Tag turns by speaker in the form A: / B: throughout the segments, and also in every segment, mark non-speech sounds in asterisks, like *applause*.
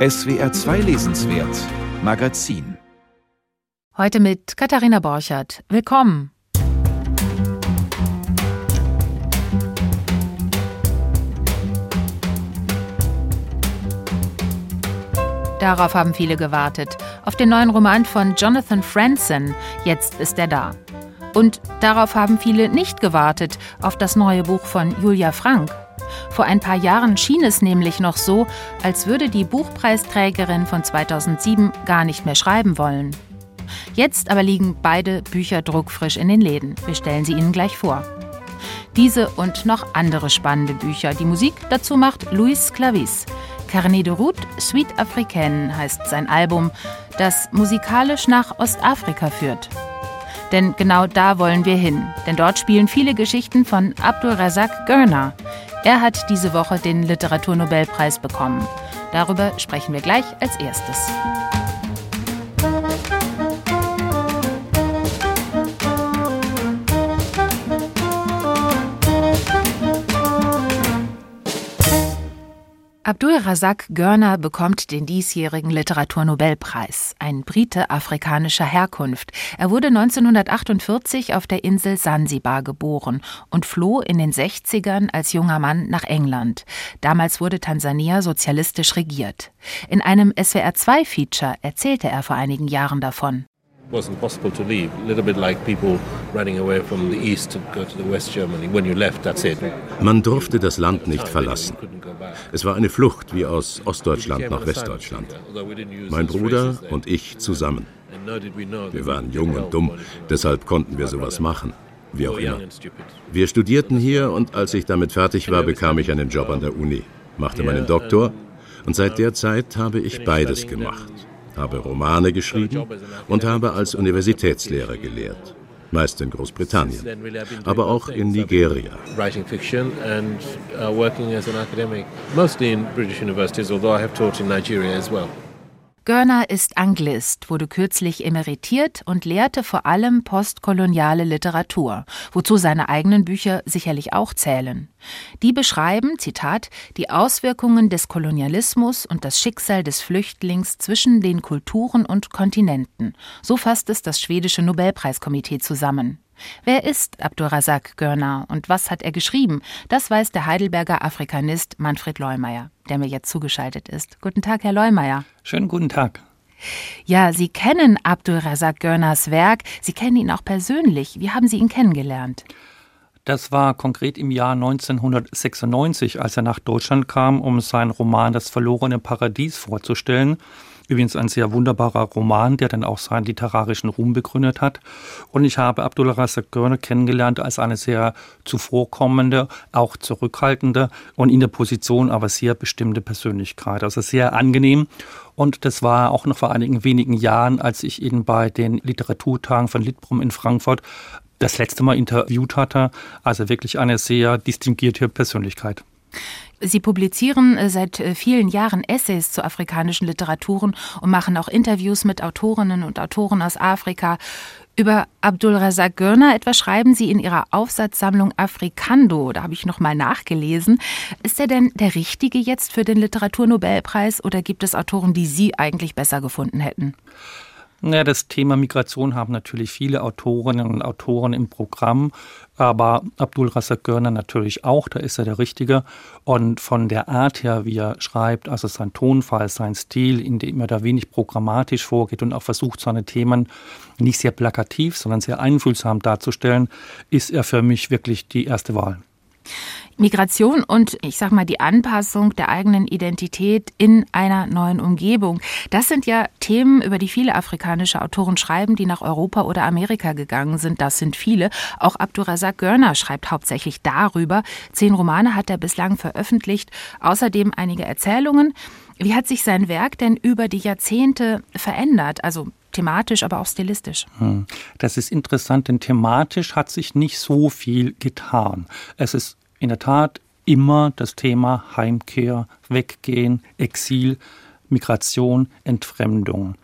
A: SWR 2 Lesenswert Magazin
B: Heute mit Katharina Borchert. Willkommen. Darauf haben viele gewartet. Auf den neuen Roman von Jonathan Franzen. Jetzt ist er da. Und darauf haben viele nicht gewartet, auf das neue Buch von Julia Frank. Vor ein paar Jahren schien es nämlich noch so, als würde die Buchpreisträgerin von 2007 gar nicht mehr schreiben wollen. Jetzt aber liegen beide Bücher druckfrisch in den Läden. Wir stellen sie Ihnen gleich vor. Diese und noch andere spannende Bücher. Die Musik dazu macht Luis Clavis. Carnet de Route Suite Africaine heißt sein Album, das musikalisch nach Ostafrika führt. Denn genau da wollen wir hin, denn dort spielen viele Geschichten von Abdul Razak Gurna. Er hat diese Woche den Literaturnobelpreis bekommen. Darüber sprechen wir gleich als erstes. Abdul Razak Görner bekommt den diesjährigen Literaturnobelpreis, ein Brite afrikanischer Herkunft. Er wurde 1948 auf der Insel Sansibar geboren und floh in den 60ern als junger Mann nach England. Damals wurde Tansania sozialistisch regiert. In einem SWR2-Feature erzählte er vor einigen Jahren davon
C: wasn't possible to leave. A little bit like people running away from the east to go to the West Germany. When you left, that's it.
D: Man durfte das Land nicht verlassen. Es war eine Flucht wie aus Ostdeutschland nach Westdeutschland. Mein Bruder und ich zusammen. Wir waren jung und dumm, deshalb konnten wir sowas machen. Wie auch immer. Wir studierten hier und als ich damit fertig war, bekam ich einen Job an der Uni, machte meinen Doktor und seit der Zeit habe ich beides gemacht habe Romane geschrieben und habe als Universitätslehrer gelehrt, meist in Großbritannien, aber auch in Nigeria.
B: Görner ist Anglist, wurde kürzlich emeritiert und lehrte vor allem postkoloniale Literatur, wozu seine eigenen Bücher sicherlich auch zählen. Die beschreiben, Zitat, die Auswirkungen des Kolonialismus und das Schicksal des Flüchtlings zwischen den Kulturen und Kontinenten. So fasst es das schwedische Nobelpreiskomitee zusammen. Wer ist Abdurrazak Görner und was hat er geschrieben? Das weiß der Heidelberger Afrikanist Manfred Leumeier, der mir jetzt zugeschaltet ist. Guten Tag, Herr Leumeier.
E: Schönen guten Tag.
B: Ja, Sie kennen Abdulrazak Görners Werk, Sie kennen ihn auch persönlich. Wie haben Sie ihn kennengelernt?
E: Das war konkret im Jahr 1996, als er nach Deutschland kam, um seinen Roman Das verlorene Paradies vorzustellen. Übrigens ein sehr wunderbarer Roman, der dann auch seinen literarischen Ruhm begründet hat. Und ich habe Abdullah Razak Görne kennengelernt als eine sehr zuvorkommende, auch zurückhaltende und in der Position aber sehr bestimmte Persönlichkeit. Also sehr angenehm. Und das war auch noch vor einigen wenigen Jahren, als ich ihn bei den Literaturtagen von Litbrum in Frankfurt das letzte Mal interviewt hatte. Also wirklich eine sehr distinguierte Persönlichkeit.
B: Sie publizieren äh, seit äh, vielen Jahren Essays zu afrikanischen Literaturen und machen auch Interviews mit Autorinnen und Autoren aus Afrika. Über Abdul Razak Görner etwas schreiben Sie in Ihrer Aufsatzsammlung Afrikando. Da habe ich noch mal nachgelesen. Ist er denn der Richtige jetzt für den Literaturnobelpreis oder gibt es Autoren, die Sie eigentlich besser gefunden hätten?
E: Ja, das Thema Migration haben natürlich viele Autorinnen und Autoren im Programm, aber Abdul Razak Görner natürlich auch, da ist er der Richtige. Und von der Art her, wie er schreibt, also sein Tonfall, sein Stil, in dem er da wenig programmatisch vorgeht und auch versucht, seine Themen nicht sehr plakativ, sondern sehr einfühlsam darzustellen, ist er für mich wirklich die erste Wahl.
B: Migration und ich sag mal die Anpassung der eigenen Identität in einer neuen Umgebung. Das sind ja Themen, über die viele afrikanische Autoren schreiben, die nach Europa oder Amerika gegangen sind. Das sind viele. Auch Abdurazak Görner schreibt hauptsächlich darüber. Zehn Romane hat er bislang veröffentlicht, außerdem einige Erzählungen. Wie hat sich sein Werk denn über die Jahrzehnte verändert? Also thematisch, aber auch stilistisch. Hm.
E: Das ist interessant, denn thematisch hat sich nicht so viel getan. Es ist in der Tat immer das Thema Heimkehr, Weggehen, Exil, Migration, Entfremdung.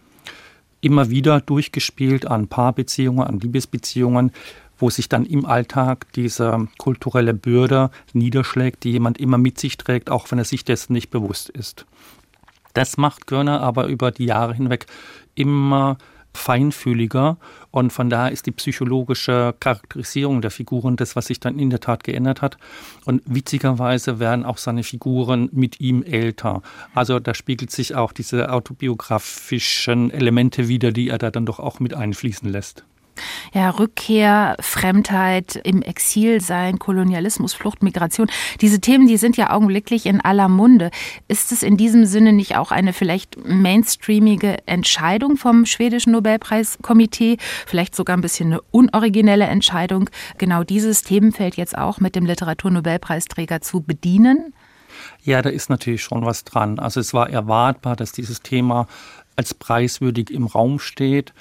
E: Immer wieder durchgespielt an Paarbeziehungen, an Liebesbeziehungen, wo sich dann im Alltag diese kulturelle Bürde niederschlägt, die jemand immer mit sich trägt, auch wenn er sich dessen nicht bewusst ist. Das macht Görner aber über die Jahre hinweg immer feinfühliger und von daher ist die psychologische Charakterisierung der Figuren das, was sich dann in der Tat geändert hat. Und witzigerweise werden auch seine Figuren mit ihm älter. Also da spiegelt sich auch diese autobiografischen Elemente wieder, die er da dann doch auch mit einfließen lässt.
B: Ja, Rückkehr, Fremdheit, im Exil sein, Kolonialismus, Flucht, Migration. Diese Themen, die sind ja augenblicklich in aller Munde. Ist es in diesem Sinne nicht auch eine vielleicht mainstreamige Entscheidung vom schwedischen Nobelpreiskomitee? Vielleicht sogar ein bisschen eine unoriginelle Entscheidung, genau dieses Themenfeld jetzt auch mit dem Literaturnobelpreisträger zu bedienen?
E: Ja, da ist natürlich schon was dran. Also es war erwartbar, dass dieses Thema als preiswürdig im Raum steht.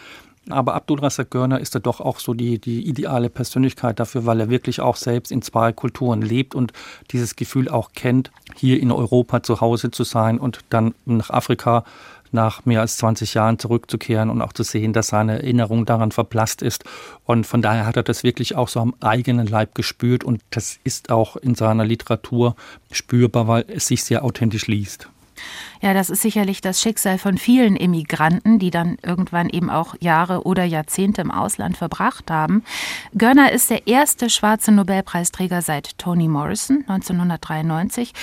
E: Aber Abdul Razak Görner ist da doch auch so die, die ideale Persönlichkeit dafür, weil er wirklich auch selbst in zwei Kulturen lebt und dieses Gefühl auch kennt, hier in Europa zu Hause zu sein und dann nach Afrika nach mehr als 20 Jahren zurückzukehren und auch zu sehen, dass seine Erinnerung daran verblasst ist. Und von daher hat er das wirklich auch so am eigenen Leib gespürt und das ist auch in seiner Literatur spürbar, weil es sich sehr authentisch liest.
B: Ja, das ist sicherlich das Schicksal von vielen Immigranten, die dann irgendwann eben auch Jahre oder Jahrzehnte im Ausland verbracht haben. Görner ist der erste schwarze Nobelpreisträger seit Toni Morrison 1993.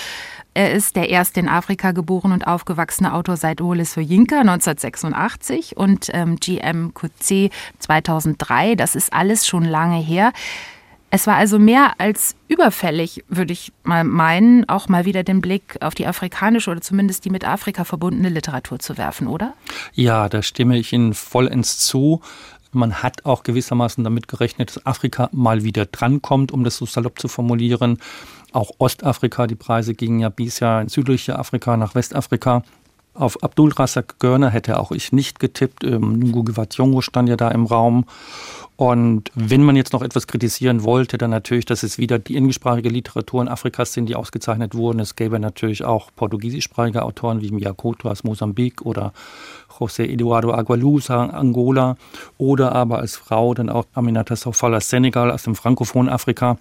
B: Er ist der erste in Afrika geboren und aufgewachsene Autor seit Wole Soyinka 1986 und ähm, GM Coetzee 2003. Das ist alles schon lange her. Es war also mehr als überfällig, würde ich mal meinen, auch mal wieder den Blick auf die afrikanische oder zumindest die mit Afrika verbundene Literatur zu werfen, oder?
E: Ja, da stimme ich Ihnen vollends zu. Man hat auch gewissermaßen damit gerechnet, dass Afrika mal wieder drankommt, um das so salopp zu formulieren. Auch Ostafrika, die Preise gingen ja bisher in südliche Afrika nach Westafrika. Auf Abdul Razak Görner hätte auch ich nicht getippt. Ähm, Nungu stand ja da im Raum. Und wenn man jetzt noch etwas kritisieren wollte, dann natürlich, dass es wieder die englischsprachige Literatur in Afrika sind, die ausgezeichnet wurden. Es gäbe natürlich auch portugiesischsprachige Autoren wie Miyakoto aus Mosambik oder José Eduardo Agualusa, Angola. Oder aber als Frau dann auch Aminata Sofala Senegal aus dem frankophonen Afrika.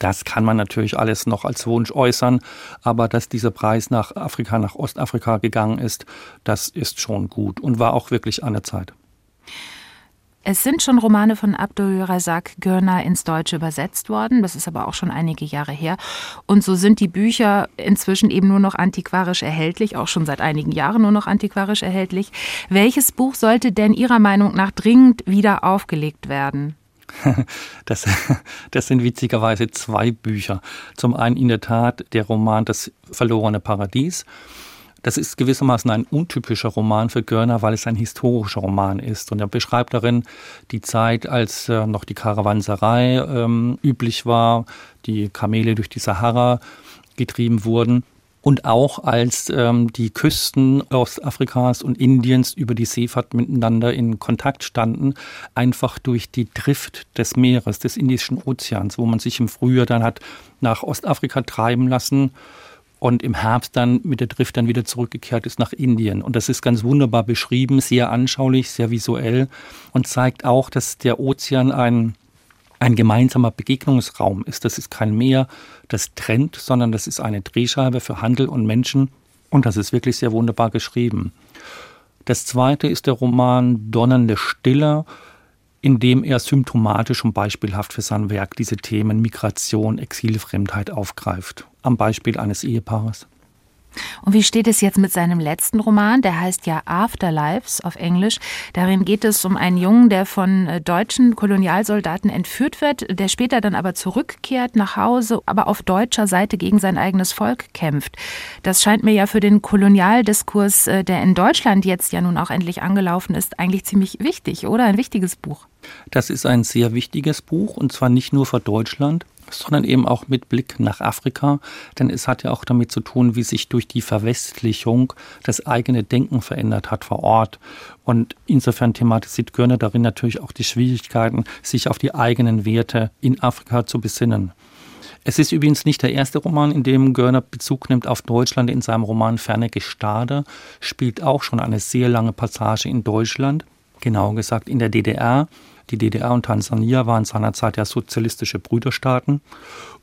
E: Das kann man natürlich alles noch als Wunsch äußern, aber dass dieser Preis nach Afrika, nach Ostafrika gegangen ist, das ist schon gut und war auch wirklich an der Zeit.
B: Es sind schon Romane von Abdul Razak Görner ins Deutsche übersetzt worden. Das ist aber auch schon einige Jahre her. Und so sind die Bücher inzwischen eben nur noch antiquarisch erhältlich, auch schon seit einigen Jahren nur noch antiquarisch erhältlich. Welches Buch sollte denn Ihrer Meinung nach dringend wieder aufgelegt werden? *laughs*
E: Das, das sind witzigerweise zwei Bücher. Zum einen in der Tat der Roman Das verlorene Paradies. Das ist gewissermaßen ein untypischer Roman für Görner, weil es ein historischer Roman ist. Und er beschreibt darin die Zeit, als äh, noch die Karawanserei ähm, üblich war, die Kamele durch die Sahara getrieben wurden und auch als ähm, die Küsten Ostafrikas und Indiens über die Seefahrt miteinander in Kontakt standen, einfach durch die Drift des Meeres, des Indischen Ozeans, wo man sich im Frühjahr dann hat nach Ostafrika treiben lassen und im Herbst dann mit der Drift dann wieder zurückgekehrt ist nach Indien. Und das ist ganz wunderbar beschrieben, sehr anschaulich, sehr visuell und zeigt auch, dass der Ozean ein ein gemeinsamer Begegnungsraum ist. Das ist kein Meer, das trennt, sondern das ist eine Drehscheibe für Handel und Menschen. Und das ist wirklich sehr wunderbar geschrieben. Das zweite ist der Roman Donnernde Stille, in dem er symptomatisch und beispielhaft für sein Werk diese Themen Migration, Exilfremdheit aufgreift. Am Beispiel eines Ehepaares.
B: Und wie steht es jetzt mit seinem letzten Roman? Der heißt ja Afterlives auf Englisch. Darin geht es um einen Jungen, der von äh, deutschen Kolonialsoldaten entführt wird, der später dann aber zurückkehrt nach Hause, aber auf deutscher Seite gegen sein eigenes Volk kämpft. Das scheint mir ja für den Kolonialdiskurs, äh, der in Deutschland jetzt ja nun auch endlich angelaufen ist, eigentlich ziemlich wichtig, oder? Ein wichtiges Buch.
E: Das ist ein sehr wichtiges Buch und zwar nicht nur für Deutschland, sondern eben auch mit Blick nach Afrika, denn es hat ja auch damit zu tun, wie sich durch die Verwestlichung das eigene Denken verändert hat vor Ort. Und insofern thematisiert Görner darin natürlich auch die Schwierigkeiten, sich auf die eigenen Werte in Afrika zu besinnen. Es ist übrigens nicht der erste Roman, in dem Görner Bezug nimmt auf Deutschland. In seinem Roman Ferne Gestade spielt auch schon eine sehr lange Passage in Deutschland, genauer gesagt in der DDR. Die DDR und Tansania waren seinerzeit ja sozialistische Brüderstaaten.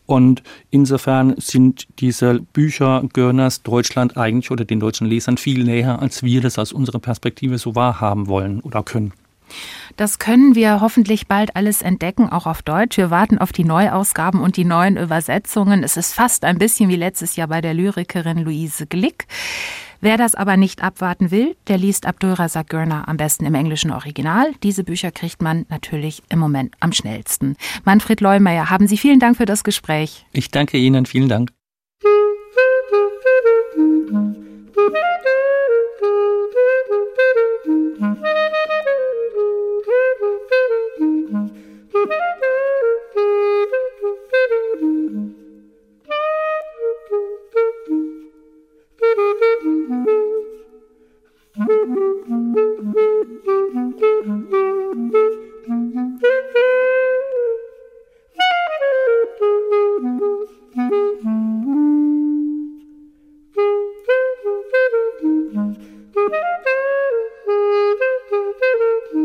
E: Und insofern sind diese Bücher Görners Deutschland eigentlich oder den deutschen Lesern viel näher, als wir das aus unserer Perspektive so wahrhaben wollen oder können.
B: Das können wir hoffentlich bald alles entdecken, auch auf Deutsch. Wir warten auf die Neuausgaben und die neuen Übersetzungen. Es ist fast ein bisschen wie letztes Jahr bei der Lyrikerin Luise Glick. Wer das aber nicht abwarten will, der liest Abdulrazak Görner am besten im englischen Original. Diese Bücher kriegt man natürlich im Moment am schnellsten. Manfred Leumeier, haben Sie vielen Dank für das Gespräch.
E: Ich danke Ihnen, vielen Dank.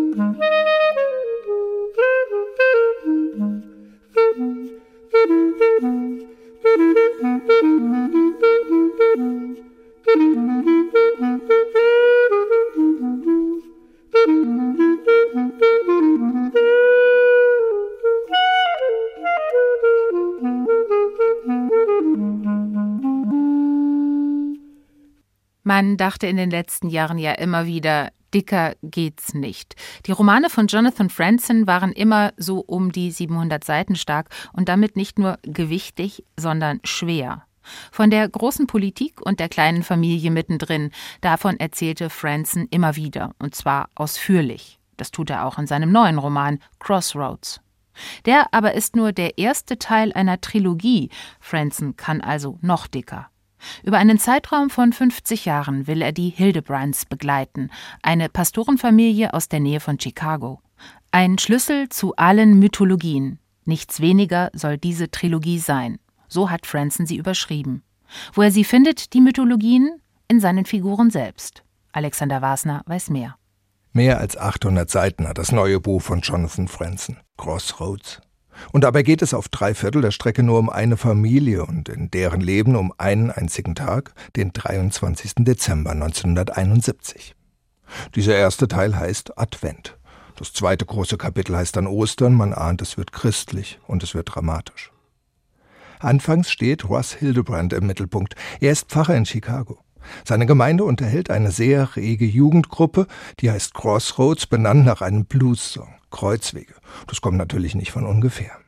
E: Mm-hmm.
B: Man dachte in den letzten Jahren ja immer wieder, dicker geht's nicht. Die Romane von Jonathan Franzen waren immer so um die 700 Seiten stark und damit nicht nur gewichtig, sondern schwer. Von der großen Politik und der kleinen Familie mittendrin, davon erzählte Franzen immer wieder, und zwar ausführlich. Das tut er auch in seinem neuen Roman Crossroads. Der aber ist nur der erste Teil einer Trilogie. Franzen kann also noch dicker. Über einen Zeitraum von 50 Jahren will er die Hildebrands begleiten, eine Pastorenfamilie aus der Nähe von Chicago. Ein Schlüssel zu allen Mythologien. Nichts weniger soll diese Trilogie sein. So hat Franson sie überschrieben. Wo er sie findet, die Mythologien? In seinen Figuren selbst. Alexander Wasner weiß mehr.
F: Mehr als 800 Seiten hat das neue Buch von Jonathan Franzen, Crossroads. Und dabei geht es auf drei Viertel der Strecke nur um eine Familie und in deren Leben um einen einzigen Tag, den 23. Dezember 1971. Dieser erste Teil heißt Advent. Das zweite große Kapitel heißt dann Ostern, man ahnt, es wird christlich und es wird dramatisch. Anfangs steht Russ Hildebrand im Mittelpunkt. Er ist Pfarrer in Chicago. Seine Gemeinde unterhält eine sehr rege Jugendgruppe, die heißt Crossroads, benannt nach einem Blues-Song. Kreuzwege. Das kommt natürlich nicht von ungefähr.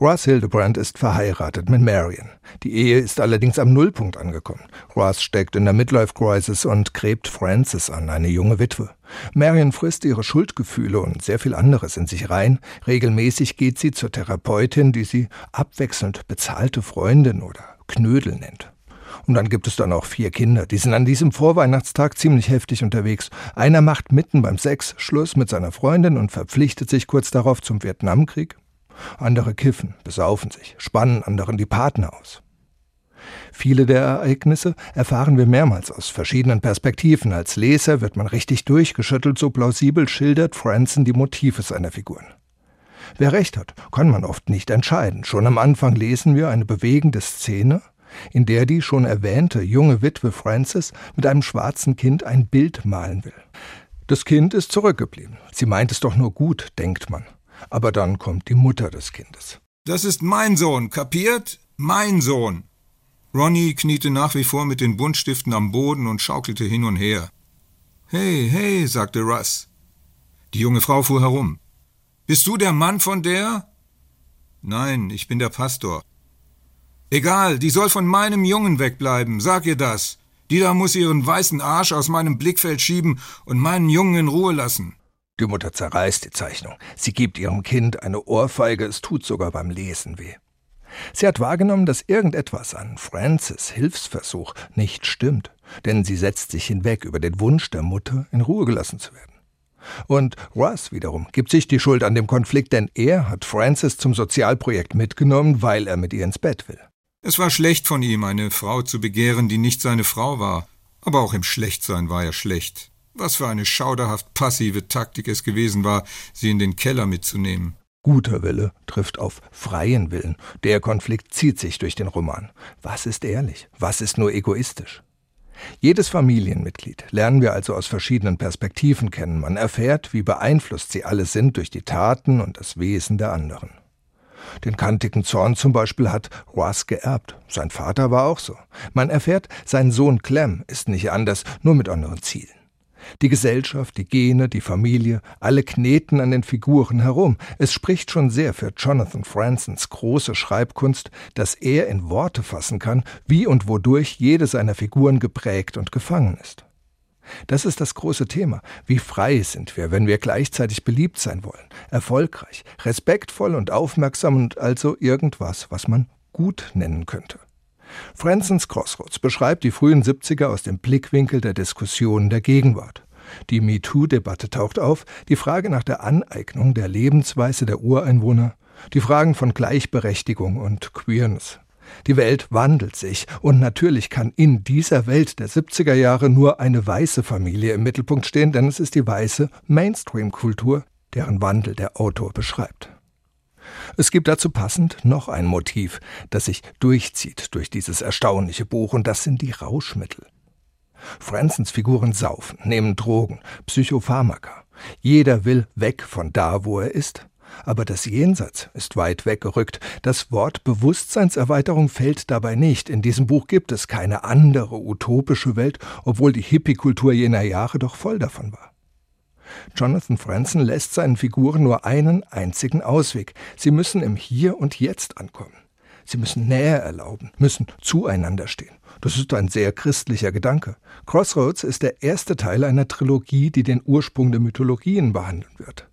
F: Ross Hildebrand ist verheiratet mit Marion. Die Ehe ist allerdings am Nullpunkt angekommen. Ross steckt in der Midlife Crisis und gräbt Frances an, eine junge Witwe. Marion frisst ihre Schuldgefühle und sehr viel anderes in sich rein. Regelmäßig geht sie zur Therapeutin, die sie abwechselnd bezahlte Freundin oder Knödel nennt. Und dann gibt es dann auch vier Kinder. Die sind an diesem Vorweihnachtstag ziemlich heftig unterwegs. Einer macht mitten beim Sex Schluss mit seiner Freundin und verpflichtet sich kurz darauf zum Vietnamkrieg. Andere kiffen, besaufen sich, spannen anderen die Partner aus. Viele der Ereignisse erfahren wir mehrmals aus verschiedenen Perspektiven. Als Leser wird man richtig durchgeschüttelt, so plausibel schildert Franzen die Motive seiner Figuren. Wer recht hat, kann man oft nicht entscheiden. Schon am Anfang lesen wir eine bewegende Szene, in der die schon erwähnte junge Witwe Frances mit einem schwarzen Kind ein Bild malen will. Das Kind ist zurückgeblieben. Sie meint es doch nur gut, denkt man. Aber dann kommt die Mutter des Kindes.
G: Das ist mein Sohn, kapiert? Mein Sohn. Ronnie kniete nach wie vor mit den Buntstiften am Boden und schaukelte hin und her. Hey, hey, sagte Russ. Die junge Frau fuhr herum. Bist du der Mann von der? Nein, ich bin der Pastor. Egal, die soll von meinem Jungen wegbleiben, sag ihr das. Die da muss ihren weißen Arsch aus meinem Blickfeld schieben und meinen Jungen in Ruhe lassen.
F: Die Mutter zerreißt die Zeichnung. Sie gibt ihrem Kind eine Ohrfeige, es tut sogar beim Lesen weh. Sie hat wahrgenommen, dass irgendetwas an Francis Hilfsversuch nicht stimmt, denn sie setzt sich hinweg über den Wunsch der Mutter, in Ruhe gelassen zu werden. Und Russ wiederum gibt sich die Schuld an dem Konflikt, denn er hat Francis zum Sozialprojekt mitgenommen, weil er mit ihr ins Bett will.
G: Es war schlecht von ihm, eine Frau zu begehren, die nicht seine Frau war, aber auch im Schlechtsein war er schlecht. Was für eine schauderhaft passive Taktik es gewesen war, sie in den Keller mitzunehmen.
F: Guter Wille trifft auf freien Willen. Der Konflikt zieht sich durch den Roman. Was ist ehrlich? Was ist nur egoistisch? Jedes Familienmitglied lernen wir also aus verschiedenen Perspektiven kennen. Man erfährt, wie beeinflusst sie alle sind durch die Taten und das Wesen der anderen. Den kantigen Zorn zum Beispiel hat Roas geerbt. Sein Vater war auch so. Man erfährt, sein Sohn Clem ist nicht anders, nur mit anderen Zielen. Die Gesellschaft, die Gene, die Familie, alle kneten an den Figuren herum. Es spricht schon sehr für Jonathan Fransons große Schreibkunst, dass er in Worte fassen kann, wie und wodurch jede seiner Figuren geprägt und gefangen ist. Das ist das große Thema. Wie frei sind wir, wenn wir gleichzeitig beliebt sein wollen, erfolgreich, respektvoll und aufmerksam und also irgendwas, was man gut nennen könnte. Fransons Crossroads beschreibt die frühen 70er aus dem Blickwinkel der Diskussionen der Gegenwart. Die MeToo-Debatte taucht auf, die Frage nach der Aneignung der Lebensweise der Ureinwohner, die Fragen von Gleichberechtigung und Queerness. Die Welt wandelt sich und natürlich kann in dieser Welt der 70er Jahre nur eine weiße Familie im Mittelpunkt stehen, denn es ist die weiße Mainstream-Kultur, deren Wandel der Autor beschreibt. Es gibt dazu passend noch ein Motiv, das sich durchzieht durch dieses erstaunliche Buch, und das sind die Rauschmittel. Fransons Figuren saufen, nehmen Drogen, Psychopharmaka. Jeder will weg von da, wo er ist. Aber das Jenseits ist weit weggerückt. Das Wort Bewusstseinserweiterung fällt dabei nicht. In diesem Buch gibt es keine andere utopische Welt, obwohl die Hippie-Kultur jener Jahre doch voll davon war. Jonathan Franzen lässt seinen Figuren nur einen einzigen Ausweg. Sie müssen im Hier und Jetzt ankommen. Sie müssen Nähe erlauben, müssen zueinander stehen. Das ist ein sehr christlicher Gedanke. Crossroads ist der erste Teil einer Trilogie, die den Ursprung der Mythologien behandeln wird.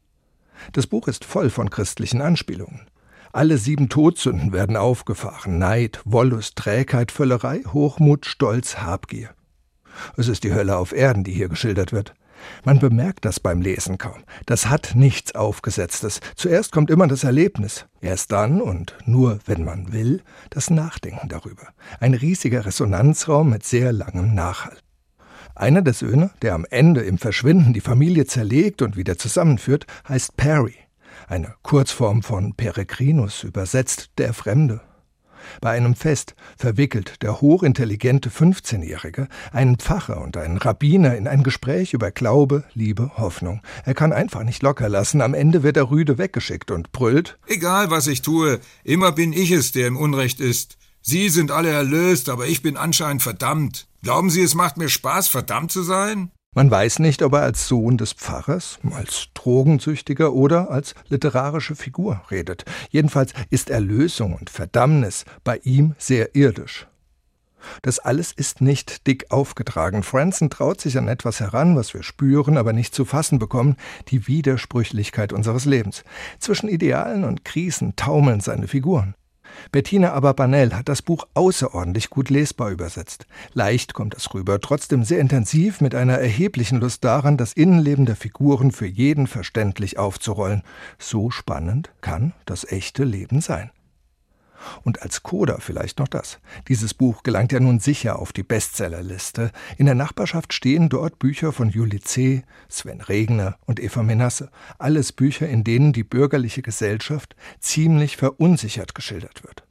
F: Das Buch ist voll von christlichen Anspielungen. Alle sieben Todsünden werden aufgefahren. Neid, Wollust, Trägheit, Völlerei, Hochmut, Stolz, Habgier. Es ist die Hölle auf Erden, die hier geschildert wird. Man bemerkt das beim Lesen kaum. Das hat nichts Aufgesetztes. Zuerst kommt immer das Erlebnis. Erst dann und nur, wenn man will, das Nachdenken darüber. Ein riesiger Resonanzraum mit sehr langem Nachhall. Einer der Söhne, der am Ende im Verschwinden die Familie zerlegt und wieder zusammenführt, heißt Perry. Eine Kurzform von Peregrinus, übersetzt der Fremde. Bei einem Fest verwickelt der hochintelligente 15-Jährige einen Pfarrer und einen Rabbiner in ein Gespräch über Glaube, Liebe, Hoffnung. Er kann einfach nicht locker lassen. Am Ende wird er rüde weggeschickt und brüllt:
G: Egal, was ich tue, immer bin ich es, der im Unrecht ist. Sie sind alle erlöst, aber ich bin anscheinend verdammt. Glauben Sie, es macht mir Spaß, verdammt zu sein?
F: Man weiß nicht, ob er als Sohn des Pfarrers, als Drogensüchtiger oder als literarische Figur redet. Jedenfalls ist Erlösung und Verdammnis bei ihm sehr irdisch. Das alles ist nicht dick aufgetragen. Franson traut sich an etwas heran, was wir spüren, aber nicht zu fassen bekommen, die Widersprüchlichkeit unseres Lebens. Zwischen Idealen und Krisen taumeln seine Figuren. Bettina Aberbanel hat das Buch außerordentlich gut lesbar übersetzt. Leicht kommt es rüber, trotzdem sehr intensiv mit einer erheblichen Lust daran, das Innenleben der Figuren für jeden verständlich aufzurollen. So spannend kann das echte Leben sein. Und als Coda vielleicht noch das. Dieses Buch gelangt ja nun sicher auf die Bestsellerliste. In der Nachbarschaft stehen dort Bücher von Juli C., Sven Regner und Eva Menasse. Alles Bücher, in denen die bürgerliche Gesellschaft ziemlich verunsichert geschildert wird.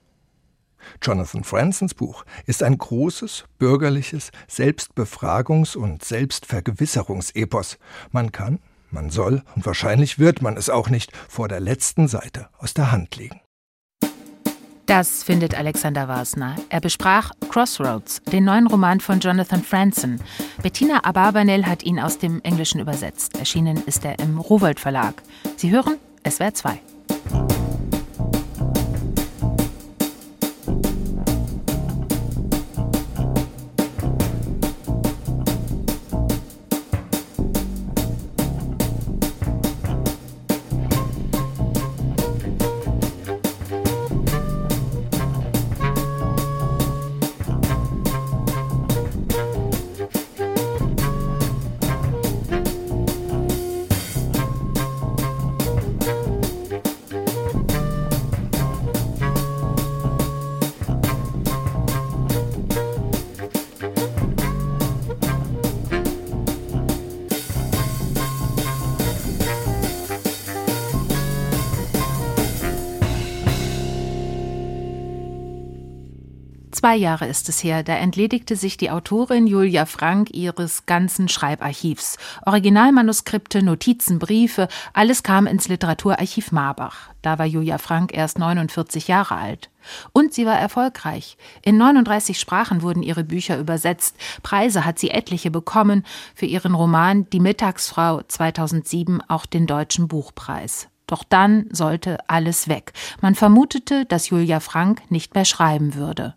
F: Jonathan Fransons Buch ist ein großes, bürgerliches Selbstbefragungs- und Selbstvergewisserungsepos. Man kann, man soll und wahrscheinlich wird man es auch nicht vor der letzten Seite aus der Hand legen.
B: Das findet Alexander Wasner. Er besprach Crossroads, den neuen Roman von Jonathan Franzen. Bettina Abarbanel hat ihn aus dem Englischen übersetzt. Erschienen ist er im Rowold Verlag. Sie hören SWR 2. Zwei Jahre ist es her, da entledigte sich die Autorin Julia Frank ihres ganzen Schreibarchivs. Originalmanuskripte, Notizen, Briefe, alles kam ins Literaturarchiv Marbach. Da war Julia Frank erst 49 Jahre alt. Und sie war erfolgreich. In 39 Sprachen wurden ihre Bücher übersetzt. Preise hat sie etliche bekommen. Für ihren Roman Die Mittagsfrau 2007 auch den Deutschen Buchpreis. Doch dann sollte alles weg. Man vermutete, dass Julia Frank nicht mehr schreiben würde.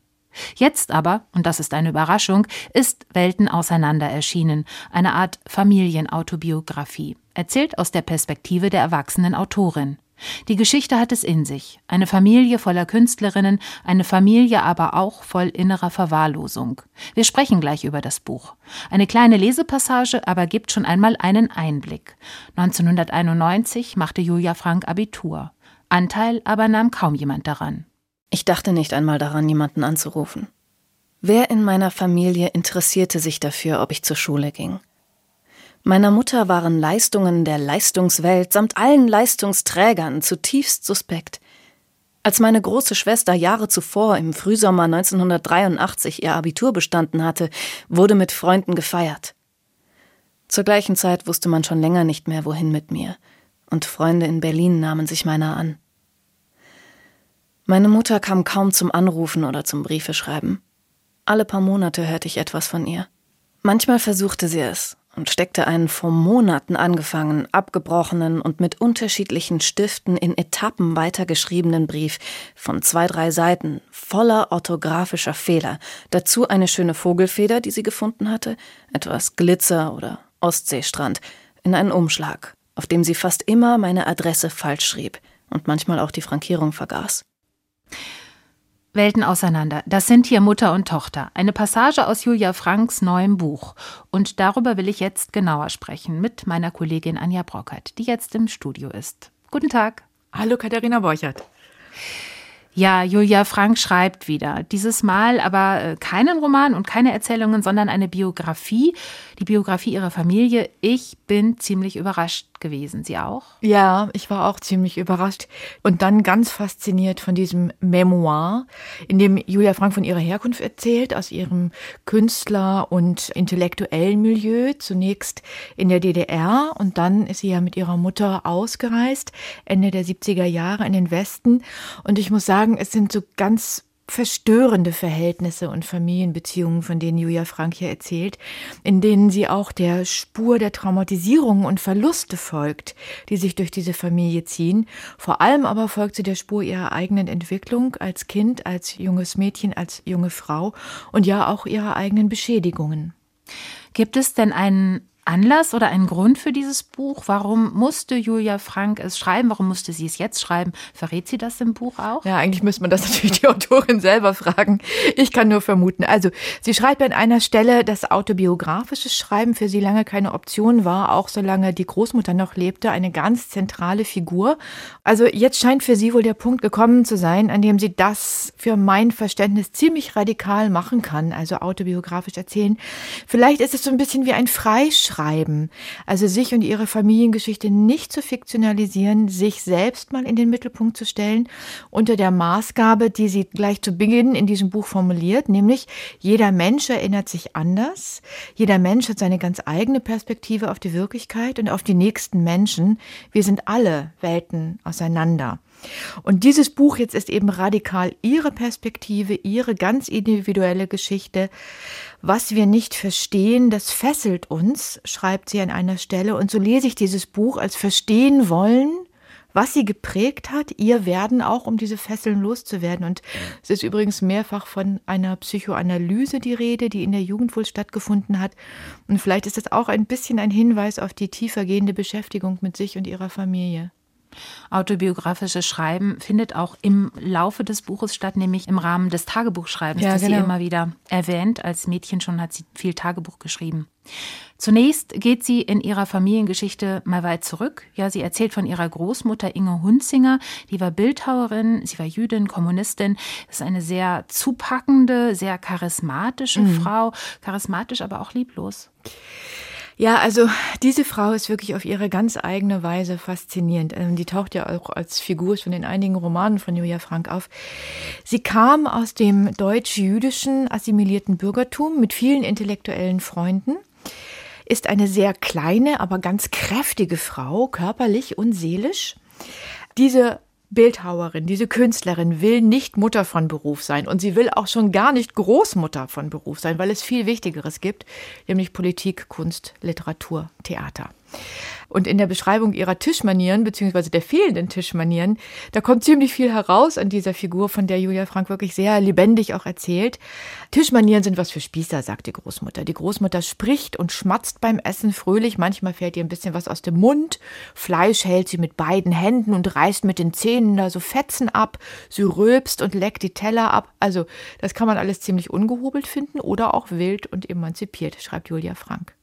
B: Jetzt aber, und das ist eine Überraschung, ist Welten auseinander erschienen, eine Art Familienautobiografie, erzählt aus der Perspektive der erwachsenen Autorin. Die Geschichte hat es in sich. Eine Familie voller Künstlerinnen, eine Familie aber auch voll innerer Verwahrlosung. Wir sprechen gleich über das Buch. Eine kleine Lesepassage aber gibt schon einmal einen Einblick. 1991 machte Julia Frank Abitur. Anteil aber nahm kaum jemand daran.
H: Ich dachte nicht einmal daran, jemanden anzurufen. Wer in meiner Familie interessierte sich dafür, ob ich zur Schule ging? Meiner Mutter waren Leistungen der Leistungswelt samt allen Leistungsträgern zutiefst suspekt. Als meine große Schwester Jahre zuvor im Frühsommer 1983 ihr Abitur bestanden hatte, wurde mit Freunden gefeiert. Zur gleichen Zeit wusste man schon länger nicht mehr, wohin mit mir, und Freunde in Berlin nahmen sich meiner an. Meine Mutter kam kaum zum Anrufen oder zum Briefeschreiben. Alle paar Monate hörte ich etwas von ihr. Manchmal versuchte sie es und steckte einen vor Monaten angefangenen, abgebrochenen und mit unterschiedlichen Stiften in Etappen weitergeschriebenen Brief von zwei, drei Seiten voller orthografischer Fehler, dazu eine schöne Vogelfeder, die sie gefunden hatte, etwas Glitzer oder Ostseestrand, in einen Umschlag, auf dem sie fast immer meine Adresse falsch schrieb und manchmal auch die Frankierung vergaß.
B: Welten auseinander. Das sind hier Mutter und Tochter. Eine Passage aus Julia Franks neuem Buch. Und darüber will ich jetzt genauer sprechen mit meiner Kollegin Anja Brockert, die jetzt im Studio ist. Guten Tag.
I: Hallo Katharina Borchert.
B: Ja, Julia Frank schreibt wieder. Dieses Mal aber äh, keinen Roman und keine Erzählungen, sondern eine Biografie. Die Biografie ihrer Familie. Ich bin ziemlich überrascht gewesen. Sie auch?
I: Ja, ich war auch ziemlich überrascht und dann ganz fasziniert von diesem Memoir, in dem Julia Frank von ihrer Herkunft erzählt, aus ihrem Künstler- und intellektuellen Milieu, zunächst in der DDR und dann ist sie ja mit ihrer Mutter ausgereist, Ende der 70er Jahre in den Westen und ich muss sagen, es sind so ganz verstörende Verhältnisse und Familienbeziehungen, von denen Julia Frank hier erzählt, in denen sie auch der Spur der Traumatisierungen und Verluste folgt, die sich durch diese Familie ziehen. Vor allem aber folgt sie der Spur ihrer eigenen Entwicklung als Kind, als junges Mädchen, als junge Frau und ja auch ihrer eigenen Beschädigungen.
B: Gibt es denn einen Anlass oder ein Grund für dieses Buch? Warum musste Julia Frank es schreiben? Warum musste sie es jetzt schreiben? Verrät sie das im Buch auch?
I: Ja, eigentlich müsste man das *laughs* natürlich die Autorin selber fragen. Ich kann nur vermuten. Also, sie schreibt an einer Stelle, dass autobiografisches Schreiben für sie lange keine Option war, auch solange die Großmutter noch lebte, eine ganz zentrale Figur. Also, jetzt scheint für sie wohl der Punkt gekommen zu sein, an dem sie das für mein Verständnis ziemlich radikal machen kann, also autobiografisch erzählen. Vielleicht ist es so ein bisschen wie ein Freischreiben schreiben. Also sich und ihre Familiengeschichte nicht zu fiktionalisieren, sich selbst mal in den Mittelpunkt zu stellen, unter der Maßgabe, die sie gleich zu Beginn in diesem Buch formuliert, nämlich jeder Mensch erinnert sich anders, jeder Mensch hat seine ganz eigene Perspektive auf die Wirklichkeit und auf die nächsten Menschen. Wir sind alle Welten auseinander. Und dieses Buch jetzt ist eben radikal ihre Perspektive, ihre ganz individuelle Geschichte. Was wir nicht verstehen, das fesselt uns, schreibt sie an einer Stelle. Und so lese ich dieses Buch als verstehen wollen, was sie geprägt hat, ihr Werden auch, um diese Fesseln loszuwerden. Und es ist übrigens mehrfach von einer Psychoanalyse die Rede, die in der Jugend wohl stattgefunden hat. Und vielleicht ist das auch ein bisschen ein Hinweis auf die tiefergehende Beschäftigung mit sich und ihrer Familie.
B: Autobiografisches Schreiben findet auch im Laufe des Buches statt, nämlich im Rahmen des Tagebuchschreibens,
I: ja,
B: das
I: genau.
B: sie immer wieder erwähnt. Als Mädchen schon hat sie viel Tagebuch geschrieben. Zunächst geht sie in ihrer Familiengeschichte mal weit zurück. Ja, sie erzählt von ihrer Großmutter Inge Hunzinger, die war Bildhauerin, sie war Jüdin, Kommunistin. Das ist eine sehr zupackende, sehr charismatische mhm. Frau, charismatisch, aber auch lieblos.
I: Ja, also diese Frau ist wirklich auf ihre ganz eigene Weise faszinierend. Ähm, die taucht ja auch als Figur schon in einigen Romanen von Julia Frank auf. Sie kam aus dem deutsch-jüdischen assimilierten Bürgertum mit vielen intellektuellen Freunden, ist eine sehr kleine, aber ganz kräftige Frau, körperlich und seelisch. Diese Bildhauerin, diese Künstlerin will nicht Mutter von Beruf sein und sie will auch schon gar nicht Großmutter von Beruf sein, weil es viel Wichtigeres gibt, nämlich Politik, Kunst, Literatur, Theater. Und in der Beschreibung ihrer Tischmanieren, beziehungsweise der fehlenden Tischmanieren, da kommt ziemlich viel heraus an dieser Figur, von der Julia Frank wirklich sehr lebendig auch erzählt. Tischmanieren sind was für Spießer, sagt die Großmutter. Die Großmutter spricht und schmatzt beim Essen fröhlich. Manchmal fällt ihr ein bisschen was aus dem Mund. Fleisch hält sie mit beiden Händen und reißt mit den Zähnen da so Fetzen ab. Sie rülpst und leckt die Teller ab. Also, das kann man alles ziemlich ungehobelt finden oder auch wild und emanzipiert, schreibt Julia Frank.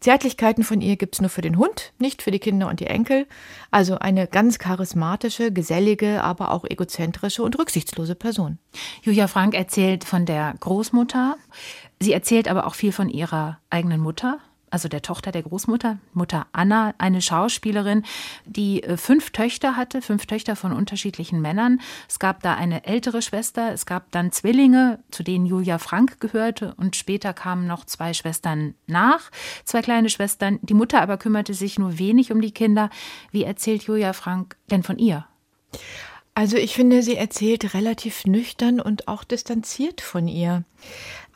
I: Zärtlichkeiten von ihr gibt es nur für den Hund, nicht für die Kinder und die Enkel. Also eine ganz charismatische, gesellige, aber auch egozentrische und rücksichtslose Person.
B: Julia Frank erzählt von der Großmutter. Sie erzählt aber auch viel von ihrer eigenen Mutter, also der Tochter der Großmutter, Mutter Anna, eine Schauspielerin, die äh, fünf Töchter hatte, fünf Töchter von unterschiedlichen Männern. Es gab da eine ältere Schwester, es gab dann Zwillinge, zu denen Julia Frank gehörte und später kamen noch zwei Schwestern nach, zwei kleine Schwestern. Die Mutter aber kümmerte sich nur wenig um die Kinder. Wie erzählt Julia Frank denn von ihr?
I: Also ich finde, sie erzählt relativ nüchtern und auch distanziert von ihr.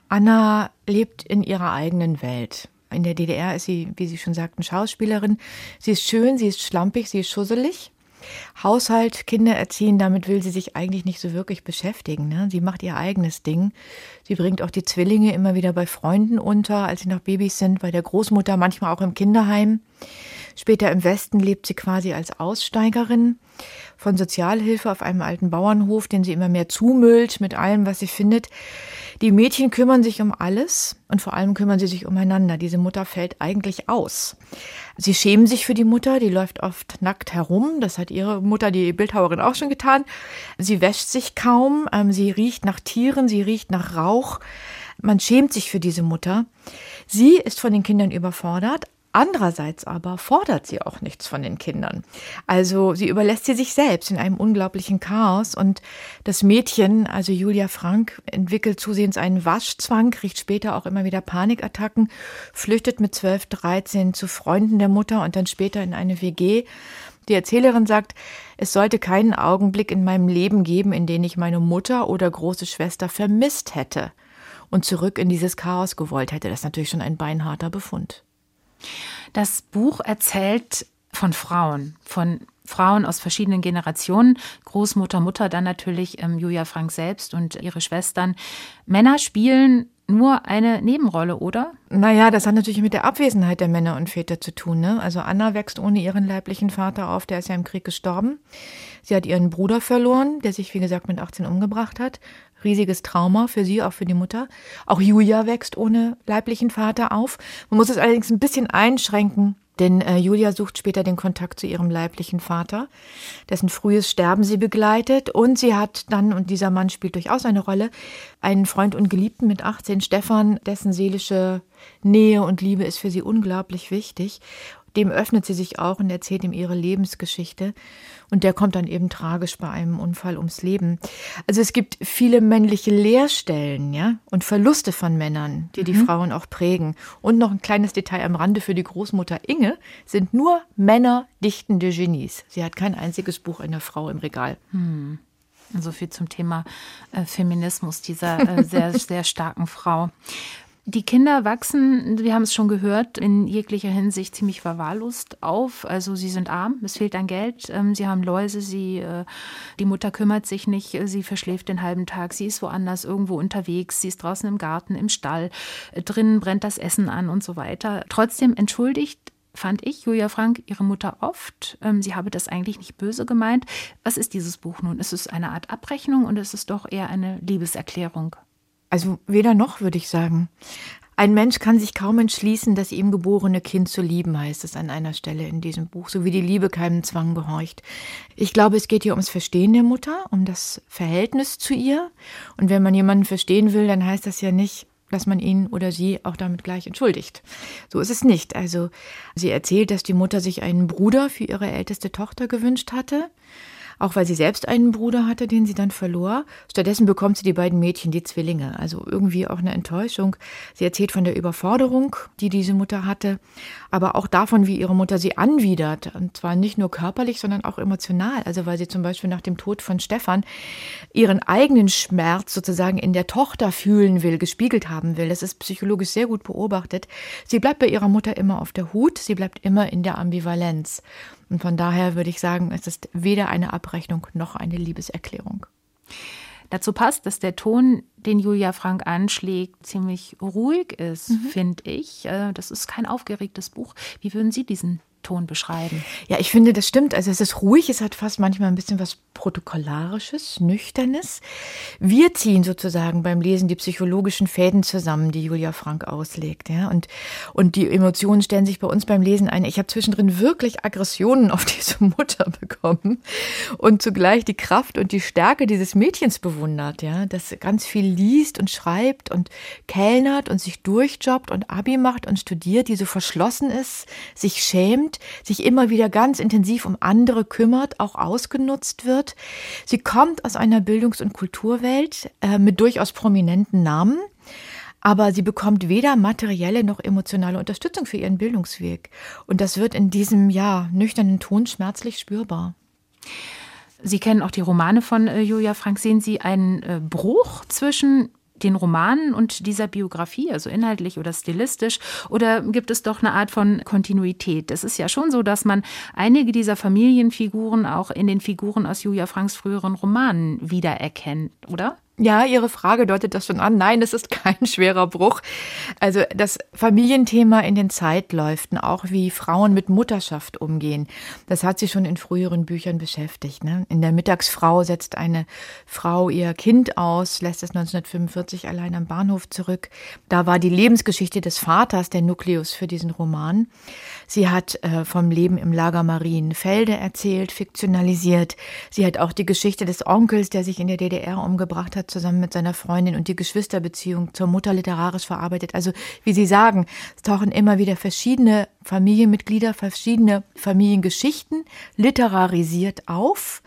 I: Anna lebt in ihrer eigenen Welt. In der DDR ist sie, wie Sie schon sagten, Schauspielerin. Sie ist schön, sie ist schlampig, sie ist schusselig. Haushalt, Kinder erziehen, damit will sie sich eigentlich nicht so wirklich beschäftigen. Ne? Sie macht ihr eigenes Ding. Sie bringt auch die Zwillinge immer wieder bei Freunden unter, als sie noch Babys sind, bei der Großmutter, manchmal auch im Kinderheim. Später im Westen lebt sie quasi als Aussteigerin von Sozialhilfe auf einem alten Bauernhof, den sie immer mehr zumüllt mit allem, was sie findet. Die Mädchen kümmern sich um alles und vor allem kümmern sie sich umeinander. Diese Mutter fällt eigentlich aus. Sie schämen sich für die Mutter, die läuft oft nackt herum. Das hat ihre Mutter, die Bildhauerin, auch schon getan. Sie wäscht sich kaum, ähm, sie riecht nach Tieren, sie riecht nach Rauch. Man schämt sich für diese Mutter. Sie ist von den Kindern überfordert, Andererseits aber fordert sie auch nichts von den Kindern. Also sie überlässt sie sich selbst in einem unglaublichen Chaos und das Mädchen, also Julia Frank, entwickelt zusehends einen Waschzwang, kriegt später auch immer wieder Panikattacken, flüchtet mit 12, 13 zu Freunden der Mutter und dann später in eine WG. Die Erzählerin sagt, es sollte keinen Augenblick in meinem Leben geben, in dem ich meine Mutter oder große Schwester vermisst hätte und zurück in dieses Chaos gewollt hätte. Das ist natürlich schon ein beinharter Befund.
B: Das Buch erzählt von Frauen, von Frauen aus verschiedenen Generationen, Großmutter, Mutter, dann natürlich ähm, Julia Frank selbst und ihre Schwestern. Männer spielen nur eine Nebenrolle, oder?
I: Naja, das hat natürlich mit der Abwesenheit der Männer und Väter zu tun. Ne? Also Anna wächst ohne ihren leiblichen Vater auf, der ist ja im Krieg gestorben. Sie hat ihren Bruder verloren, der sich, wie gesagt, mit 18 umgebracht hat. Riesiges Trauma für sie, auch für die Mutter. Auch Julia wächst ohne leiblichen Vater auf. Man muss es allerdings ein bisschen einschränken. Denn äh, Julia sucht später den Kontakt zu ihrem leiblichen Vater, dessen frühes Sterben sie begleitet. Und sie hat dann, und dieser Mann spielt durchaus eine Rolle, einen Freund und Geliebten mit 18, Stefan, dessen seelische Nähe und Liebe ist für sie unglaublich wichtig dem öffnet sie sich auch und erzählt ihm ihre Lebensgeschichte. Und der kommt dann eben tragisch bei einem Unfall ums Leben. Also es gibt viele männliche Leerstellen, ja, und Verluste von Männern, die die mhm. Frauen auch prägen. Und noch ein kleines Detail am Rande für die Großmutter Inge sind nur Männer dichtende Genies. Sie hat kein einziges Buch einer Frau im Regal.
B: Hm. So viel zum Thema äh, Feminismus dieser äh, *laughs* sehr, sehr starken Frau. Die Kinder wachsen, wir haben es schon gehört, in jeglicher Hinsicht ziemlich verwahrlost auf. Also sie sind arm, es fehlt an Geld, ähm, sie haben Läuse, sie, äh, die Mutter kümmert sich nicht, äh, sie verschläft den halben Tag, sie ist woanders irgendwo unterwegs, sie ist draußen im Garten, im Stall, äh, drinnen brennt das Essen an und so weiter. Trotzdem entschuldigt fand ich Julia Frank ihre Mutter oft. Ähm, sie habe das eigentlich nicht böse gemeint. Was ist dieses Buch nun? Ist es eine Art Abrechnung und ist es doch eher eine Liebeserklärung?
I: Also weder noch, würde ich sagen. Ein Mensch kann sich kaum entschließen, das ihm geborene Kind zu lieben, heißt es an einer Stelle in diesem Buch, so wie die Liebe keinem Zwang gehorcht. Ich glaube, es geht hier ums Verstehen der Mutter, um das Verhältnis zu ihr. Und wenn man jemanden verstehen will, dann heißt das ja nicht, dass man ihn oder sie auch damit gleich entschuldigt. So ist es nicht. Also sie erzählt, dass die Mutter sich einen Bruder für ihre älteste Tochter gewünscht hatte auch weil sie selbst einen Bruder hatte, den sie dann verlor. Stattdessen bekommt sie die beiden Mädchen, die Zwillinge. Also irgendwie auch eine Enttäuschung. Sie erzählt von der Überforderung, die diese Mutter hatte, aber auch davon, wie ihre Mutter sie anwidert. Und zwar nicht nur körperlich, sondern auch emotional. Also weil sie zum Beispiel nach dem Tod von Stefan ihren eigenen Schmerz sozusagen in der Tochter fühlen will, gespiegelt haben will. Das ist psychologisch sehr gut beobachtet. Sie bleibt bei ihrer Mutter immer auf der Hut, sie bleibt immer in der Ambivalenz. Und von daher würde ich sagen, es ist weder eine Abrechnung noch eine Liebeserklärung.
B: Dazu passt, dass der Ton, den Julia Frank anschlägt, ziemlich ruhig ist, mhm. finde ich. Äh, das ist kein aufgeregtes Buch. Wie würden Sie diesen Ton beschreiben.
I: Ja, ich finde, das stimmt. Also es ist ruhig, es hat fast manchmal ein bisschen was Protokollarisches, Nüchternes. Wir ziehen sozusagen beim Lesen die psychologischen Fäden zusammen, die Julia Frank auslegt. Ja? Und, und die Emotionen stellen sich bei uns beim Lesen ein. Ich habe zwischendrin wirklich Aggressionen auf *laughs* diese Mutter bekommen und zugleich die Kraft und die Stärke dieses Mädchens bewundert, ja, das ganz viel liest und schreibt und kellnert und sich durchjobbt und Abi macht und studiert, die so verschlossen ist, sich schämt sich immer wieder ganz intensiv um andere kümmert, auch ausgenutzt wird. Sie kommt aus einer Bildungs- und Kulturwelt äh, mit durchaus prominenten Namen aber sie bekommt weder materielle noch emotionale Unterstützung für ihren Bildungsweg. Und das wird in diesem, ja, nüchternen Ton schmerzlich spürbar.
B: Sie kennen auch die Romane von äh, Julia Frank. Sehen Sie einen äh, Bruch zwischen den Romanen und dieser Biografie, also inhaltlich oder stilistisch, oder gibt es doch eine Art von Kontinuität? Es ist ja schon so, dass man einige dieser Familienfiguren auch in den Figuren aus Julia Franks früheren Romanen wiedererkennt, oder?
I: Ja, Ihre Frage deutet das schon an. Nein, es ist *laughs* kein schwerer Bruch. Also das Familienthema in den Zeitläuften, auch wie Frauen mit Mutterschaft umgehen, das hat sie schon in früheren Büchern beschäftigt. Ne? In der Mittagsfrau setzt eine Frau ihr Kind aus, lässt es 1945 allein am Bahnhof zurück. Da war die Lebensgeschichte des Vaters der Nukleus für diesen Roman. Sie hat äh, vom Leben im Lager Marienfelde erzählt, fiktionalisiert. Sie hat auch die Geschichte des Onkels, der sich in der DDR umgebracht hat, zusammen mit seiner Freundin und die Geschwisterbeziehung zur Mutter literarisch verarbeitet. Also wie Sie sagen, es tauchen immer wieder verschiedene Familienmitglieder, verschiedene Familiengeschichten literarisiert auf,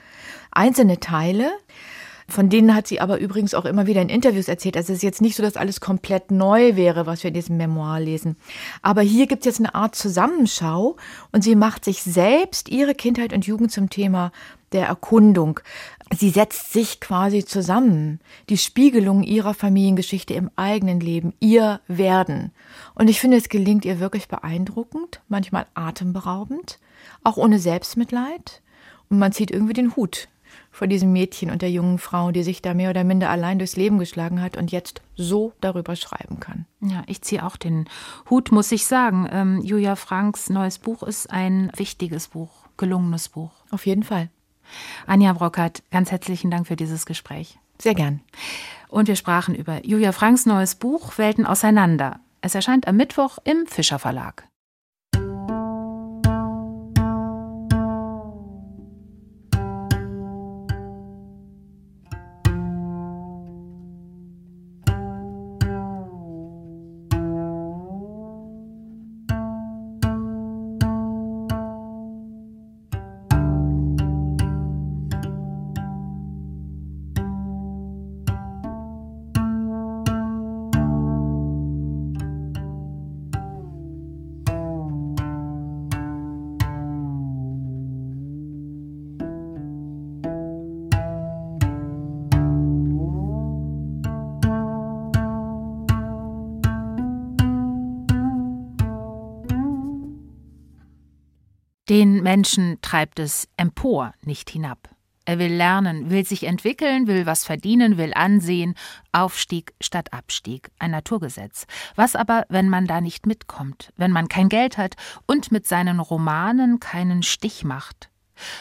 I: einzelne Teile. Von denen hat sie aber übrigens auch immer wieder in Interviews erzählt. Also es ist jetzt nicht so, dass alles komplett neu wäre, was wir in diesem Memoir lesen. Aber hier gibt es jetzt eine Art Zusammenschau und sie macht sich selbst ihre Kindheit und Jugend zum Thema der Erkundung. Sie setzt sich quasi zusammen, die Spiegelung ihrer Familiengeschichte im eigenen Leben, ihr Werden. Und ich finde, es gelingt ihr wirklich beeindruckend, manchmal atemberaubend, auch ohne Selbstmitleid. Und man zieht irgendwie den Hut vor diesem Mädchen und der jungen Frau, die sich da mehr oder minder allein durchs Leben geschlagen hat und jetzt so darüber schreiben kann.
B: Ja, ich ziehe auch den Hut, muss ich sagen. Ähm, Julia Franks neues Buch ist ein wichtiges Buch, gelungenes Buch.
I: Auf jeden Fall.
B: Anja Brockert, ganz herzlichen Dank für dieses Gespräch.
I: Sehr gern.
B: Und wir sprachen über Julia Franks neues Buch Welten auseinander. Es erscheint am Mittwoch im Fischer Verlag. Den Menschen treibt es empor, nicht hinab. Er will lernen, will sich entwickeln, will was verdienen, will ansehen. Aufstieg statt Abstieg, ein Naturgesetz. Was aber, wenn man da nicht mitkommt, wenn man kein Geld hat und mit seinen Romanen keinen Stich macht?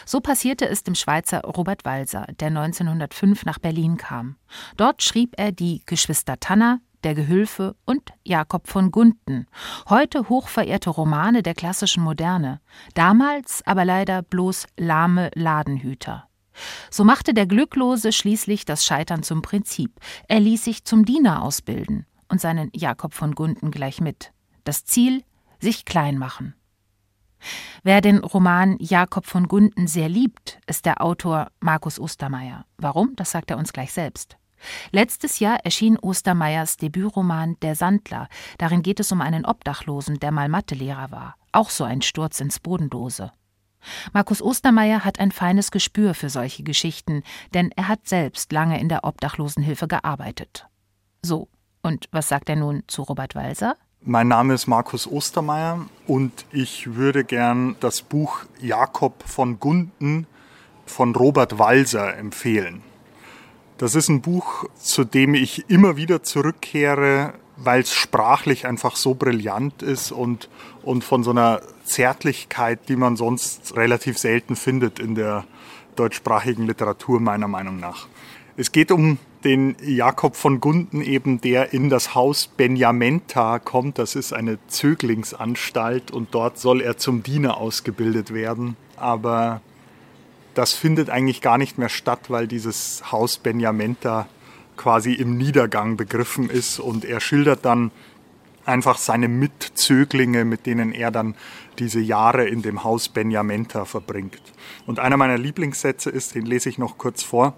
B: So passierte es dem Schweizer Robert Walser, der 1905 nach Berlin kam. Dort schrieb er die Geschwister Tanner, der Gehülfe und Jakob von Gunten, heute hochverehrte Romane der klassischen Moderne, damals aber leider bloß lahme Ladenhüter. So machte der Glücklose schließlich das Scheitern zum Prinzip. Er ließ sich zum Diener ausbilden. und seinen Jakob von Gunden gleich mit. Das Ziel, sich klein machen. Wer den Roman Jakob von Gunden sehr liebt, ist der Autor Markus Ostermeier. Warum? Das sagt er uns gleich selbst. Letztes Jahr erschien Ostermeyers Debütroman Der Sandler. Darin geht es um einen Obdachlosen, der mal Mathelehrer war. Auch so ein Sturz ins Bodenlose. Markus Ostermeier hat ein feines Gespür für solche Geschichten, denn er hat selbst lange in der Obdachlosenhilfe gearbeitet. So, und was sagt er nun zu Robert Walser?
J: Mein Name ist Markus Ostermeier und ich würde gern das Buch Jakob von Gunden von Robert Walser empfehlen. Das ist ein Buch, zu dem ich immer wieder zurückkehre, weil es sprachlich einfach so brillant ist und, und von so einer Zärtlichkeit, die man sonst relativ selten findet in der deutschsprachigen Literatur, meiner Meinung nach. Es geht um den Jakob von Gunden eben, der in das Haus Benjamenta kommt. Das ist eine Zöglingsanstalt und dort soll er zum Diener ausgebildet werden. Aber das findet eigentlich gar nicht mehr statt, weil dieses Haus Benjamenta quasi im Niedergang begriffen ist und er schildert dann einfach seine Mitzöglinge, mit denen er dann diese Jahre in dem Haus Benjamenta verbringt. Und einer meiner Lieblingssätze ist, den lese ich noch kurz vor.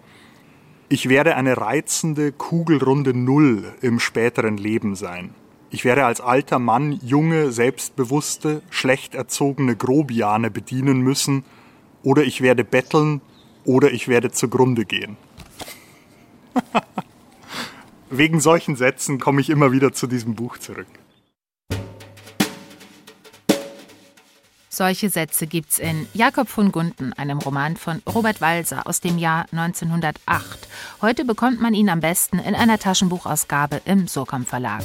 J: Ich werde eine reizende, kugelrunde Null im späteren Leben sein. Ich werde als alter Mann junge, selbstbewusste, schlecht erzogene Grobiane bedienen müssen, oder ich werde betteln, oder ich werde zugrunde gehen. *laughs* Wegen solchen Sätzen komme ich immer wieder zu diesem Buch zurück.
B: Solche Sätze gibt's in Jakob von Gunden, einem Roman von Robert Walser aus dem Jahr 1908. Heute bekommt man ihn am besten in einer Taschenbuchausgabe im Surkamp Verlag.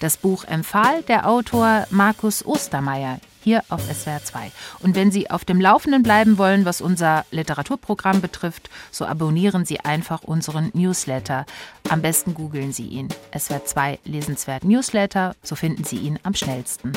B: Das Buch empfahl der Autor Markus Ostermeier hier auf SWR 2. Und wenn Sie auf dem Laufenden bleiben wollen, was unser Literaturprogramm betrifft, so abonnieren Sie einfach unseren Newsletter. Am besten googeln Sie ihn. SWR 2 Lesenswert Newsletter, so finden Sie ihn am schnellsten.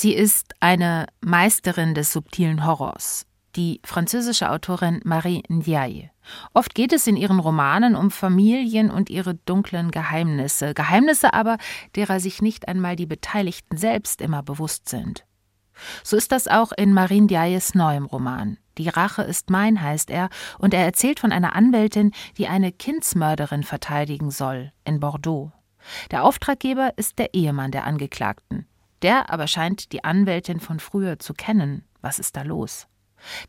B: Sie ist eine Meisterin des subtilen Horrors, die französische Autorin Marie Ndiaye. Oft geht es in ihren Romanen um Familien und ihre dunklen Geheimnisse, Geheimnisse aber, derer sich nicht einmal die Beteiligten selbst immer bewusst sind. So ist das auch in Marie Ndiayes neuem Roman. Die Rache ist mein, heißt er, und er erzählt von einer Anwältin, die eine Kindsmörderin verteidigen soll, in Bordeaux. Der Auftraggeber ist der Ehemann der Angeklagten. Der aber scheint die Anwältin von früher zu kennen. Was ist da los?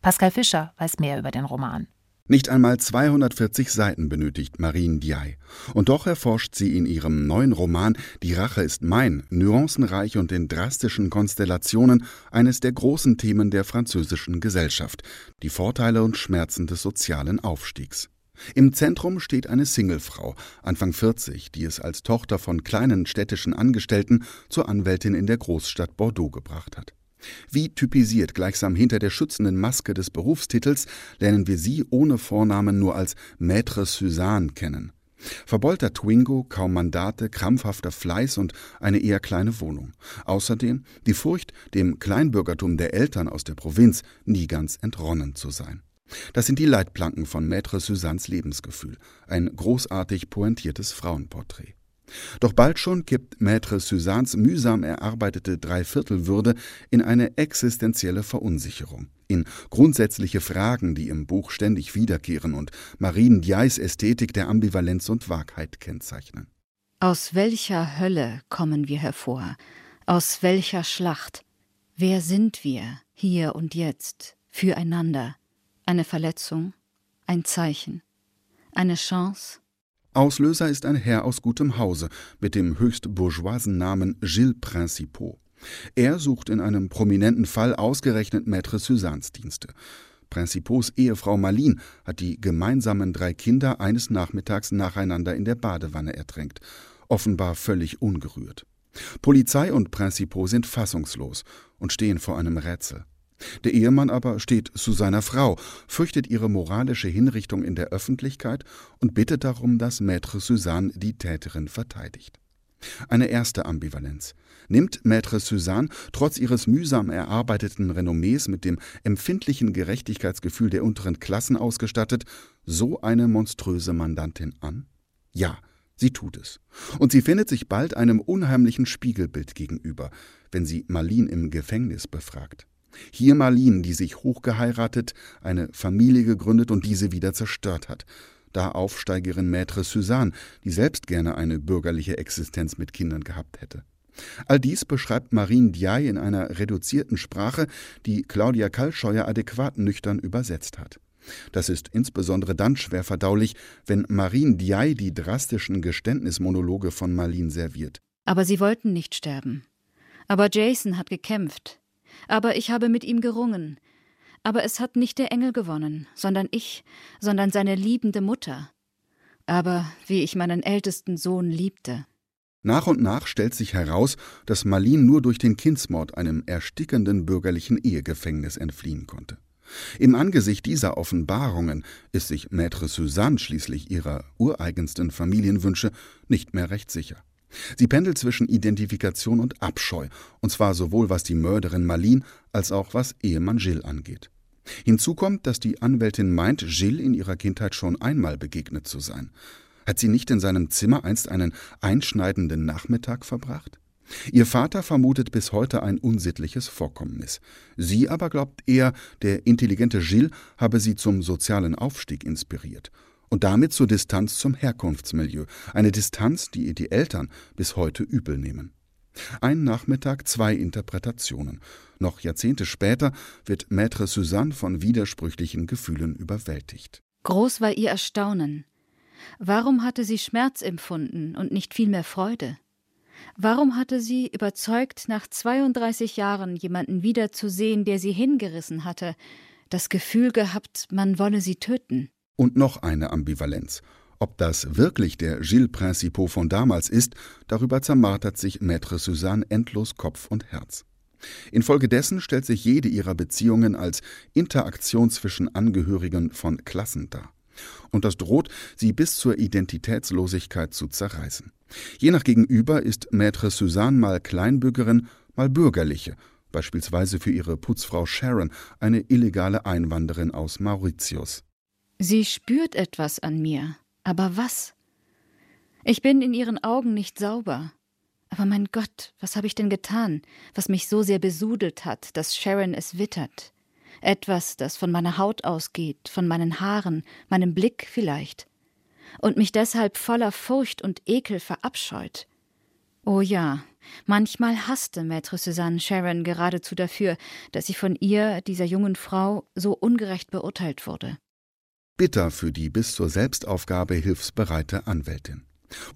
B: Pascal Fischer weiß mehr über den Roman.
K: Nicht einmal 240 Seiten benötigt Marine Diay. Und doch erforscht sie in ihrem neuen Roman Die Rache ist mein, nuancenreich und in drastischen Konstellationen eines der großen Themen der französischen Gesellschaft, die Vorteile und Schmerzen des sozialen Aufstiegs. Im Zentrum steht eine Singlefrau, Anfang 40, die es als Tochter von kleinen städtischen Angestellten zur Anwältin in der Großstadt Bordeaux gebracht hat. Wie typisiert gleichsam hinter der schützenden Maske des Berufstitels lernen wir sie ohne Vornamen nur als Maître Suzanne kennen. Verbeulter Twingo, kaum Mandate, krampfhafter Fleiß und eine eher kleine Wohnung. Außerdem die Furcht, dem Kleinbürgertum der Eltern aus der Provinz nie ganz entronnen zu sein. Das sind die Leitplanken von Maître Suzannes Lebensgefühl, ein großartig pointiertes Frauenporträt. Doch bald schon kippt Maître Suzannes mühsam erarbeitete Dreiviertelwürde in eine existenzielle Verunsicherung, in grundsätzliche Fragen, die im Buch ständig wiederkehren und Marien Diais Ästhetik der Ambivalenz und Wahrheit kennzeichnen.
L: Aus welcher Hölle kommen wir hervor? Aus welcher Schlacht? Wer sind wir hier und jetzt füreinander? Eine Verletzung, ein Zeichen, eine Chance.
K: Auslöser ist ein Herr aus gutem Hause mit dem höchst bourgeoisen Namen Gilles Principaux. Er sucht in einem prominenten Fall ausgerechnet Maître Suzannes Dienste. Principaux Ehefrau Marlene hat die gemeinsamen drei Kinder eines Nachmittags nacheinander in der Badewanne ertränkt, offenbar völlig ungerührt. Polizei und Principaux sind fassungslos und stehen vor einem Rätsel. Der Ehemann aber steht zu seiner Frau, fürchtet ihre moralische Hinrichtung in der Öffentlichkeit und bittet darum, dass Maître Suzanne die Täterin verteidigt. Eine erste Ambivalenz. Nimmt Maître Suzanne trotz ihres mühsam erarbeiteten Renommees mit dem empfindlichen Gerechtigkeitsgefühl der unteren Klassen ausgestattet so eine monströse Mandantin an? Ja, sie tut es. Und sie findet sich bald einem unheimlichen Spiegelbild gegenüber, wenn sie Marlene im Gefängnis befragt. Hier Marlene, die sich hochgeheiratet, eine Familie gegründet und diese wieder zerstört hat, da Aufsteigerin Maître Suzanne, die selbst gerne eine bürgerliche Existenz mit Kindern gehabt hätte. All dies beschreibt Marine Diaye in einer reduzierten Sprache, die Claudia Kalscheuer adäquat nüchtern übersetzt hat. Das ist insbesondere dann schwer verdaulich, wenn Marine Diaye die drastischen Geständnismonologe von Marlene serviert.
L: Aber sie wollten nicht sterben. Aber Jason hat gekämpft. Aber ich habe mit ihm gerungen. Aber es hat nicht der Engel gewonnen, sondern ich, sondern seine liebende Mutter. Aber wie ich meinen ältesten Sohn liebte.
K: Nach und nach stellt sich heraus, dass Marlene nur durch den Kindsmord einem erstickenden bürgerlichen Ehegefängnis entfliehen konnte. Im Angesicht dieser Offenbarungen ist sich Maître Suzanne schließlich ihrer ureigensten Familienwünsche nicht mehr recht sicher. Sie pendelt zwischen Identifikation und Abscheu, und zwar sowohl was die Mörderin Marlene als auch was Ehemann Gilles angeht. Hinzu kommt, dass die Anwältin meint, Gilles in ihrer Kindheit schon einmal begegnet zu sein. Hat sie nicht in seinem Zimmer einst einen einschneidenden Nachmittag verbracht? Ihr Vater vermutet bis heute ein unsittliches Vorkommnis. Sie aber glaubt eher, der intelligente Gilles habe sie zum sozialen Aufstieg inspiriert und damit zur Distanz zum Herkunftsmilieu, eine Distanz, die ihr die Eltern bis heute übel nehmen. Ein Nachmittag, zwei Interpretationen. Noch Jahrzehnte später wird Maître Suzanne von widersprüchlichen Gefühlen überwältigt.
L: Groß war ihr Erstaunen. Warum hatte sie Schmerz empfunden und nicht vielmehr Freude? Warum hatte sie, überzeugt, nach 32 Jahren jemanden wiederzusehen, der sie hingerissen hatte, das Gefühl gehabt, man wolle sie töten?
K: Und noch eine Ambivalenz. Ob das wirklich der Gilles Principaux von damals ist, darüber zermartert sich Maître Suzanne endlos Kopf und Herz. Infolgedessen stellt sich jede ihrer Beziehungen als Interaktion zwischen Angehörigen von Klassen dar und das droht, sie bis zur Identitätslosigkeit zu zerreißen. Je nach Gegenüber ist Maître Suzanne mal Kleinbürgerin, mal bürgerliche, beispielsweise für ihre Putzfrau Sharon, eine illegale Einwanderin aus Mauritius.
L: Sie spürt etwas an mir, aber was? Ich bin in ihren Augen nicht sauber. Aber mein Gott, was habe ich denn getan, was mich so sehr besudelt hat, dass Sharon es wittert? etwas, das von meiner Haut ausgeht, von meinen Haaren, meinem Blick vielleicht, und mich deshalb voller Furcht und Ekel verabscheut. Oh ja, manchmal hasste Maître Suzanne Sharon geradezu dafür, dass sie von ihr, dieser jungen Frau, so ungerecht beurteilt wurde.
K: Bitter für die bis zur Selbstaufgabe hilfsbereite Anwältin.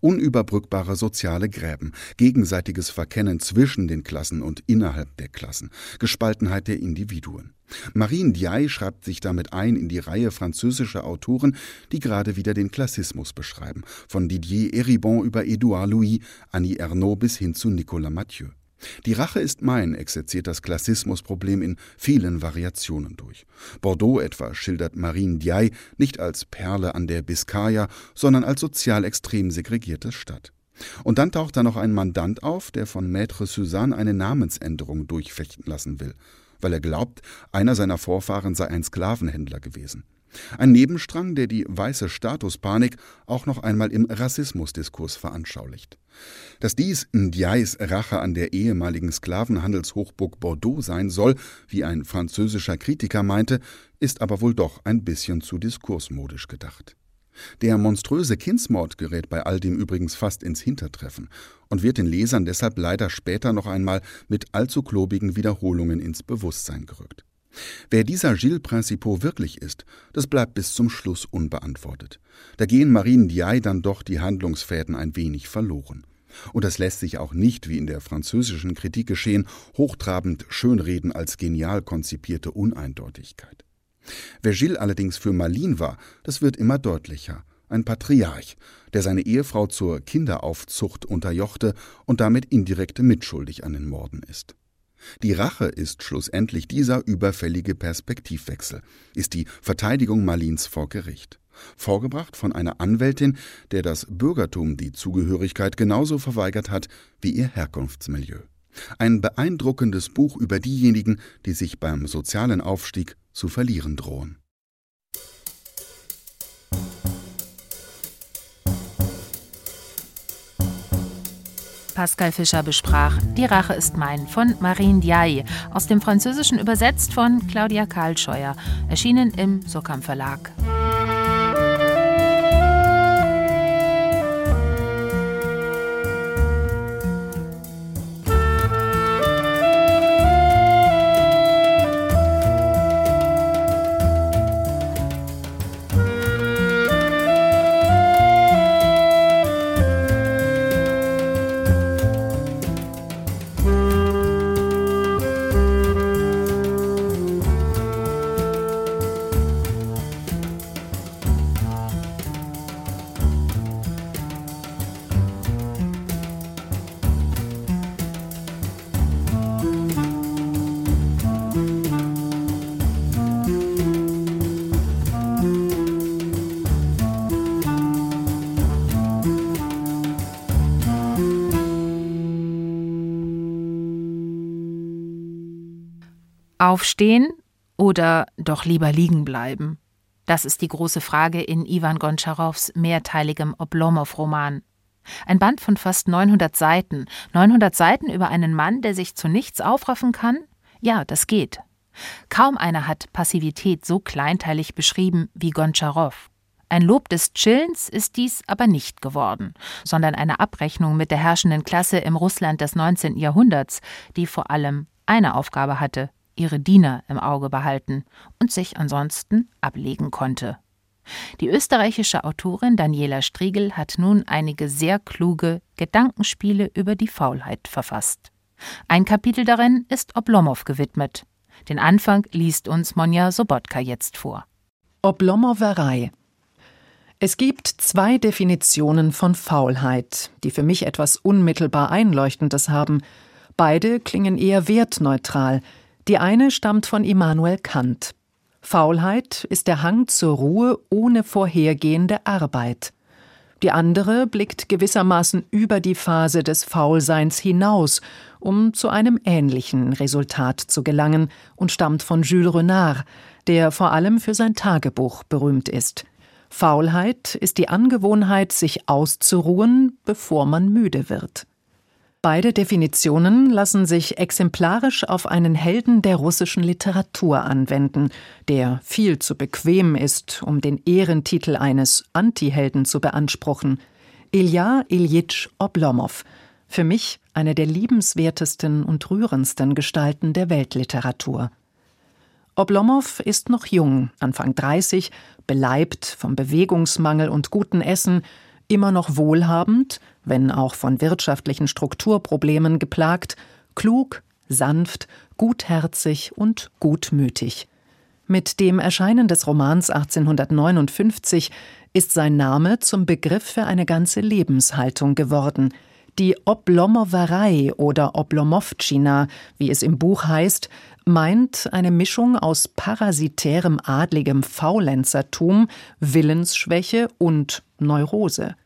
K: Unüberbrückbare soziale Gräben, gegenseitiges Verkennen zwischen den Klassen und innerhalb der Klassen, Gespaltenheit der Individuen. Marine Diaye schreibt sich damit ein in die Reihe französischer Autoren, die gerade wieder den Klassismus beschreiben, von Didier Eribon über Édouard Louis, Annie Ernaux bis hin zu Nicolas Mathieu. Die Rache ist mein exerziert das Klassismusproblem in vielen Variationen durch. Bordeaux etwa schildert Marine Diaye nicht als Perle an der Biskaya, sondern als sozial extrem segregierte Stadt. Und dann taucht da noch ein Mandant auf, der von Maître Suzanne eine Namensänderung durchfechten lassen will, weil er glaubt, einer seiner Vorfahren sei ein Sklavenhändler gewesen. Ein Nebenstrang, der die weiße Statuspanik auch noch einmal im Rassismusdiskurs veranschaulicht. Dass dies Ndiays Rache an der ehemaligen Sklavenhandelshochburg Bordeaux sein soll, wie ein französischer Kritiker meinte, ist aber wohl doch ein bisschen zu diskursmodisch gedacht. Der monströse Kindsmord gerät bei all dem übrigens fast ins Hintertreffen und wird den Lesern deshalb leider später noch einmal mit allzu klobigen Wiederholungen ins Bewusstsein gerückt. Wer dieser Gilles Principaux wirklich ist, das bleibt bis zum Schluss unbeantwortet. Da gehen Marine Diaye dann doch die Handlungsfäden ein wenig verloren. Und das lässt sich auch nicht, wie in der französischen Kritik geschehen, hochtrabend schönreden als genial konzipierte Uneindeutigkeit. Wer Gilles allerdings für Malin war, das wird immer deutlicher. Ein Patriarch, der seine Ehefrau zur Kinderaufzucht unterjochte und damit indirekt mitschuldig an den Morden ist. Die Rache ist schlussendlich dieser überfällige Perspektivwechsel, ist die Verteidigung Malins vor Gericht vorgebracht von einer Anwältin, der das Bürgertum die Zugehörigkeit genauso verweigert hat wie ihr Herkunftsmilieu. Ein beeindruckendes Buch über diejenigen, die sich beim sozialen Aufstieg zu verlieren drohen.
B: Pascal Fischer besprach Die Rache ist mein von Marine Diaye, aus dem Französischen übersetzt von Claudia Karlscheuer, erschienen im Sokam Verlag. Aufstehen oder doch lieber liegen bleiben? Das ist die große Frage in Iwan Gontscharows mehrteiligem Oblomow-Roman. Ein Band von fast 900 Seiten. 900 Seiten über einen Mann, der sich zu nichts aufraffen kann? Ja, das geht. Kaum einer hat Passivität so kleinteilig beschrieben wie Gontscharow. Ein Lob des Chillens ist dies aber nicht geworden, sondern eine Abrechnung mit der herrschenden Klasse im Russland des 19. Jahrhunderts, die vor allem eine Aufgabe hatte, ihre Diener im Auge behalten und sich ansonsten ablegen konnte. Die österreichische Autorin Daniela Striegel hat nun einige sehr kluge Gedankenspiele über die Faulheit verfasst. Ein Kapitel darin ist Oblomow gewidmet. Den Anfang liest uns Monja Sobotka jetzt vor.
M: Oblomowerei. Es gibt zwei Definitionen von Faulheit, die für mich etwas unmittelbar Einleuchtendes haben. Beide klingen eher wertneutral, die eine stammt von Immanuel Kant. Faulheit ist der Hang zur Ruhe ohne vorhergehende Arbeit. Die andere blickt gewissermaßen über die Phase des Faulseins hinaus, um zu einem ähnlichen Resultat zu gelangen und stammt von Jules Renard, der vor allem für sein Tagebuch berühmt ist. Faulheit ist die Angewohnheit, sich auszuruhen, bevor man müde wird. Beide Definitionen lassen sich exemplarisch auf einen Helden der russischen Literatur anwenden, der viel zu bequem ist, um den Ehrentitel eines Antihelden zu beanspruchen. Ilja Iljitsch Oblomow, für mich eine der liebenswertesten und rührendsten Gestalten der Weltliteratur. Oblomow ist noch jung, Anfang 30, beleibt vom Bewegungsmangel und guten Essen, immer noch wohlhabend, wenn auch von wirtschaftlichen Strukturproblemen geplagt, klug, sanft, gutherzig und gutmütig. Mit dem Erscheinen des Romans 1859 ist sein Name zum Begriff für eine ganze Lebenshaltung geworden. Die Oblomowerei oder Oblomowtschina, wie es im Buch heißt, meint eine Mischung aus parasitärem adligem Faulenzertum, Willensschwäche und Neurose.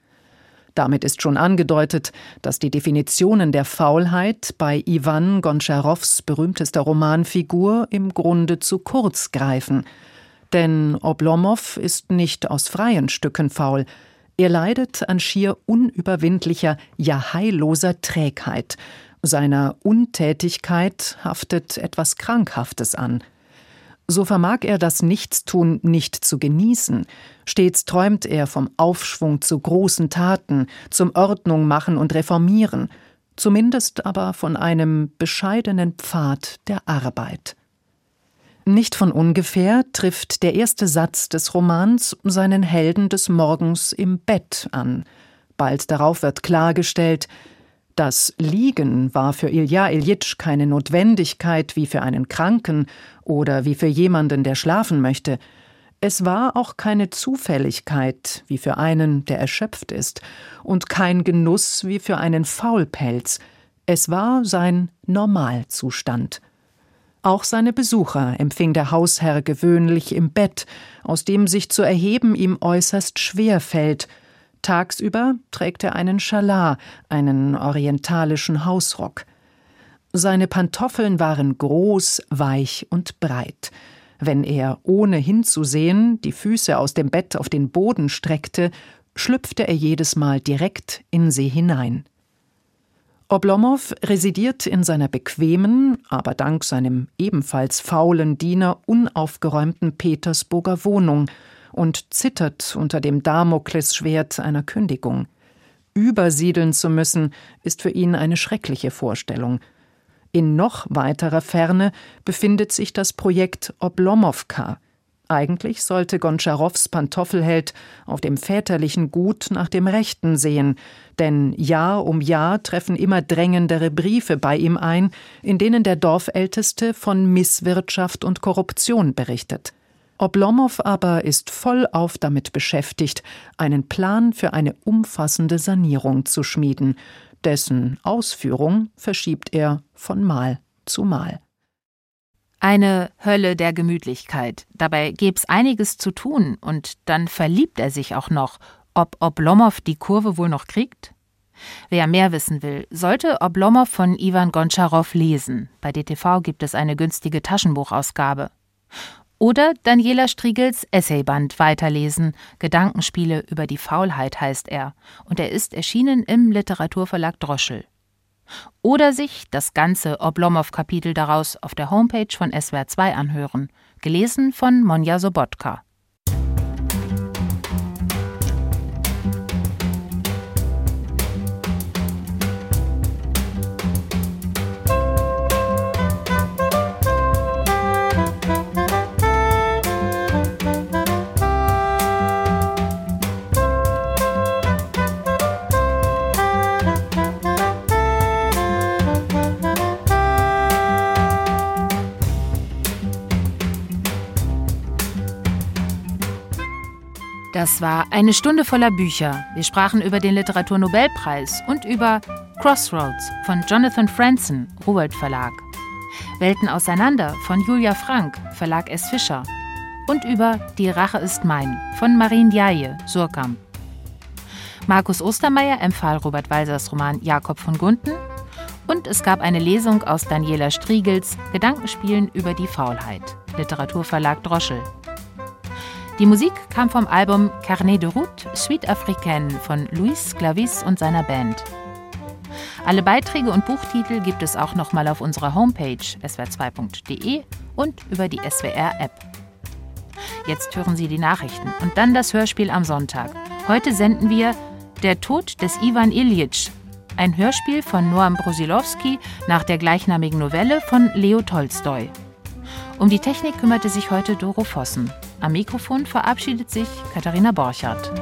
M: Damit ist schon angedeutet, dass die Definitionen der Faulheit bei Iwan Gontscharows berühmtester Romanfigur im Grunde zu kurz greifen. Denn Oblomow ist nicht aus freien Stücken faul. Er leidet an schier unüberwindlicher, ja heilloser Trägheit. Seiner Untätigkeit haftet etwas Krankhaftes an. So vermag er das Nichtstun nicht zu genießen. Stets träumt er vom Aufschwung zu großen Taten, zum Ordnung machen und reformieren, zumindest aber von einem bescheidenen Pfad der Arbeit. Nicht von ungefähr trifft der erste Satz des Romans seinen Helden des Morgens im Bett an. Bald darauf wird klargestellt, das Liegen war für Ilja Iljitsch keine Notwendigkeit wie für einen Kranken oder wie für jemanden, der schlafen möchte. Es war auch keine Zufälligkeit wie für einen, der erschöpft ist, und kein Genuss wie für einen Faulpelz. Es war sein Normalzustand. Auch seine Besucher empfing der Hausherr gewöhnlich im Bett, aus dem sich zu erheben ihm äußerst schwer fällt. Tagsüber trägt er einen Schalar, einen orientalischen Hausrock. Seine Pantoffeln waren groß, weich und breit. Wenn er, ohne hinzusehen, die Füße aus dem Bett auf den Boden streckte, schlüpfte er jedes Mal direkt in sie hinein. Oblomow residiert in seiner bequemen, aber dank seinem ebenfalls faulen Diener unaufgeräumten Petersburger Wohnung und zittert unter dem Damoklesschwert einer Kündigung. Übersiedeln zu müssen, ist für ihn eine schreckliche Vorstellung. In noch weiterer Ferne befindet sich das Projekt Oblomowka, eigentlich sollte Gontscharows Pantoffelheld auf dem väterlichen Gut nach dem Rechten sehen, denn Jahr um Jahr treffen immer drängendere Briefe bei ihm ein, in denen der Dorfälteste von Misswirtschaft und Korruption berichtet. Oblomow aber ist vollauf damit beschäftigt, einen Plan für eine umfassende Sanierung zu schmieden, dessen Ausführung verschiebt er von Mal zu Mal.
B: Eine Hölle der Gemütlichkeit. Dabei gäb's einiges zu tun und dann verliebt er sich auch noch. Ob Oblomow die Kurve wohl noch kriegt? Wer mehr wissen will, sollte Oblomow von Ivan Gontscharow lesen. Bei DTV gibt es eine günstige Taschenbuchausgabe. Oder Daniela Striegels Essayband weiterlesen. Gedankenspiele über die Faulheit heißt er. Und er ist erschienen im Literaturverlag Droschel oder sich das ganze Oblomov-Kapitel daraus auf der Homepage von SWR 2 anhören. Gelesen von Monja Sobotka. Das war eine Stunde voller Bücher. Wir sprachen über den Literaturnobelpreis und über Crossroads von Jonathan Franzen, Ruwald Verlag. Welten auseinander von Julia Frank, Verlag S. Fischer. Und über Die Rache ist mein von Marien Djaje, Surkamp. Markus Ostermeier empfahl Robert Walsers Roman Jakob von Gunten und es gab eine Lesung aus Daniela Striegels Gedankenspielen über die Faulheit, Literaturverlag Droschel. Die Musik kam vom Album Carnet de Route Suite Africaine von Luis Clavis und seiner Band. Alle Beiträge und Buchtitel gibt es auch nochmal auf unserer Homepage swr2.de und über die SWR-App. Jetzt hören Sie die Nachrichten und dann das Hörspiel am Sonntag. Heute senden wir Der Tod des Ivan Ilyich, ein Hörspiel von Noam Brusilowski nach der gleichnamigen Novelle von Leo Tolstoi. Um die Technik kümmerte sich heute Doro Vossen. Am Mikrofon verabschiedet sich Katharina Borchardt.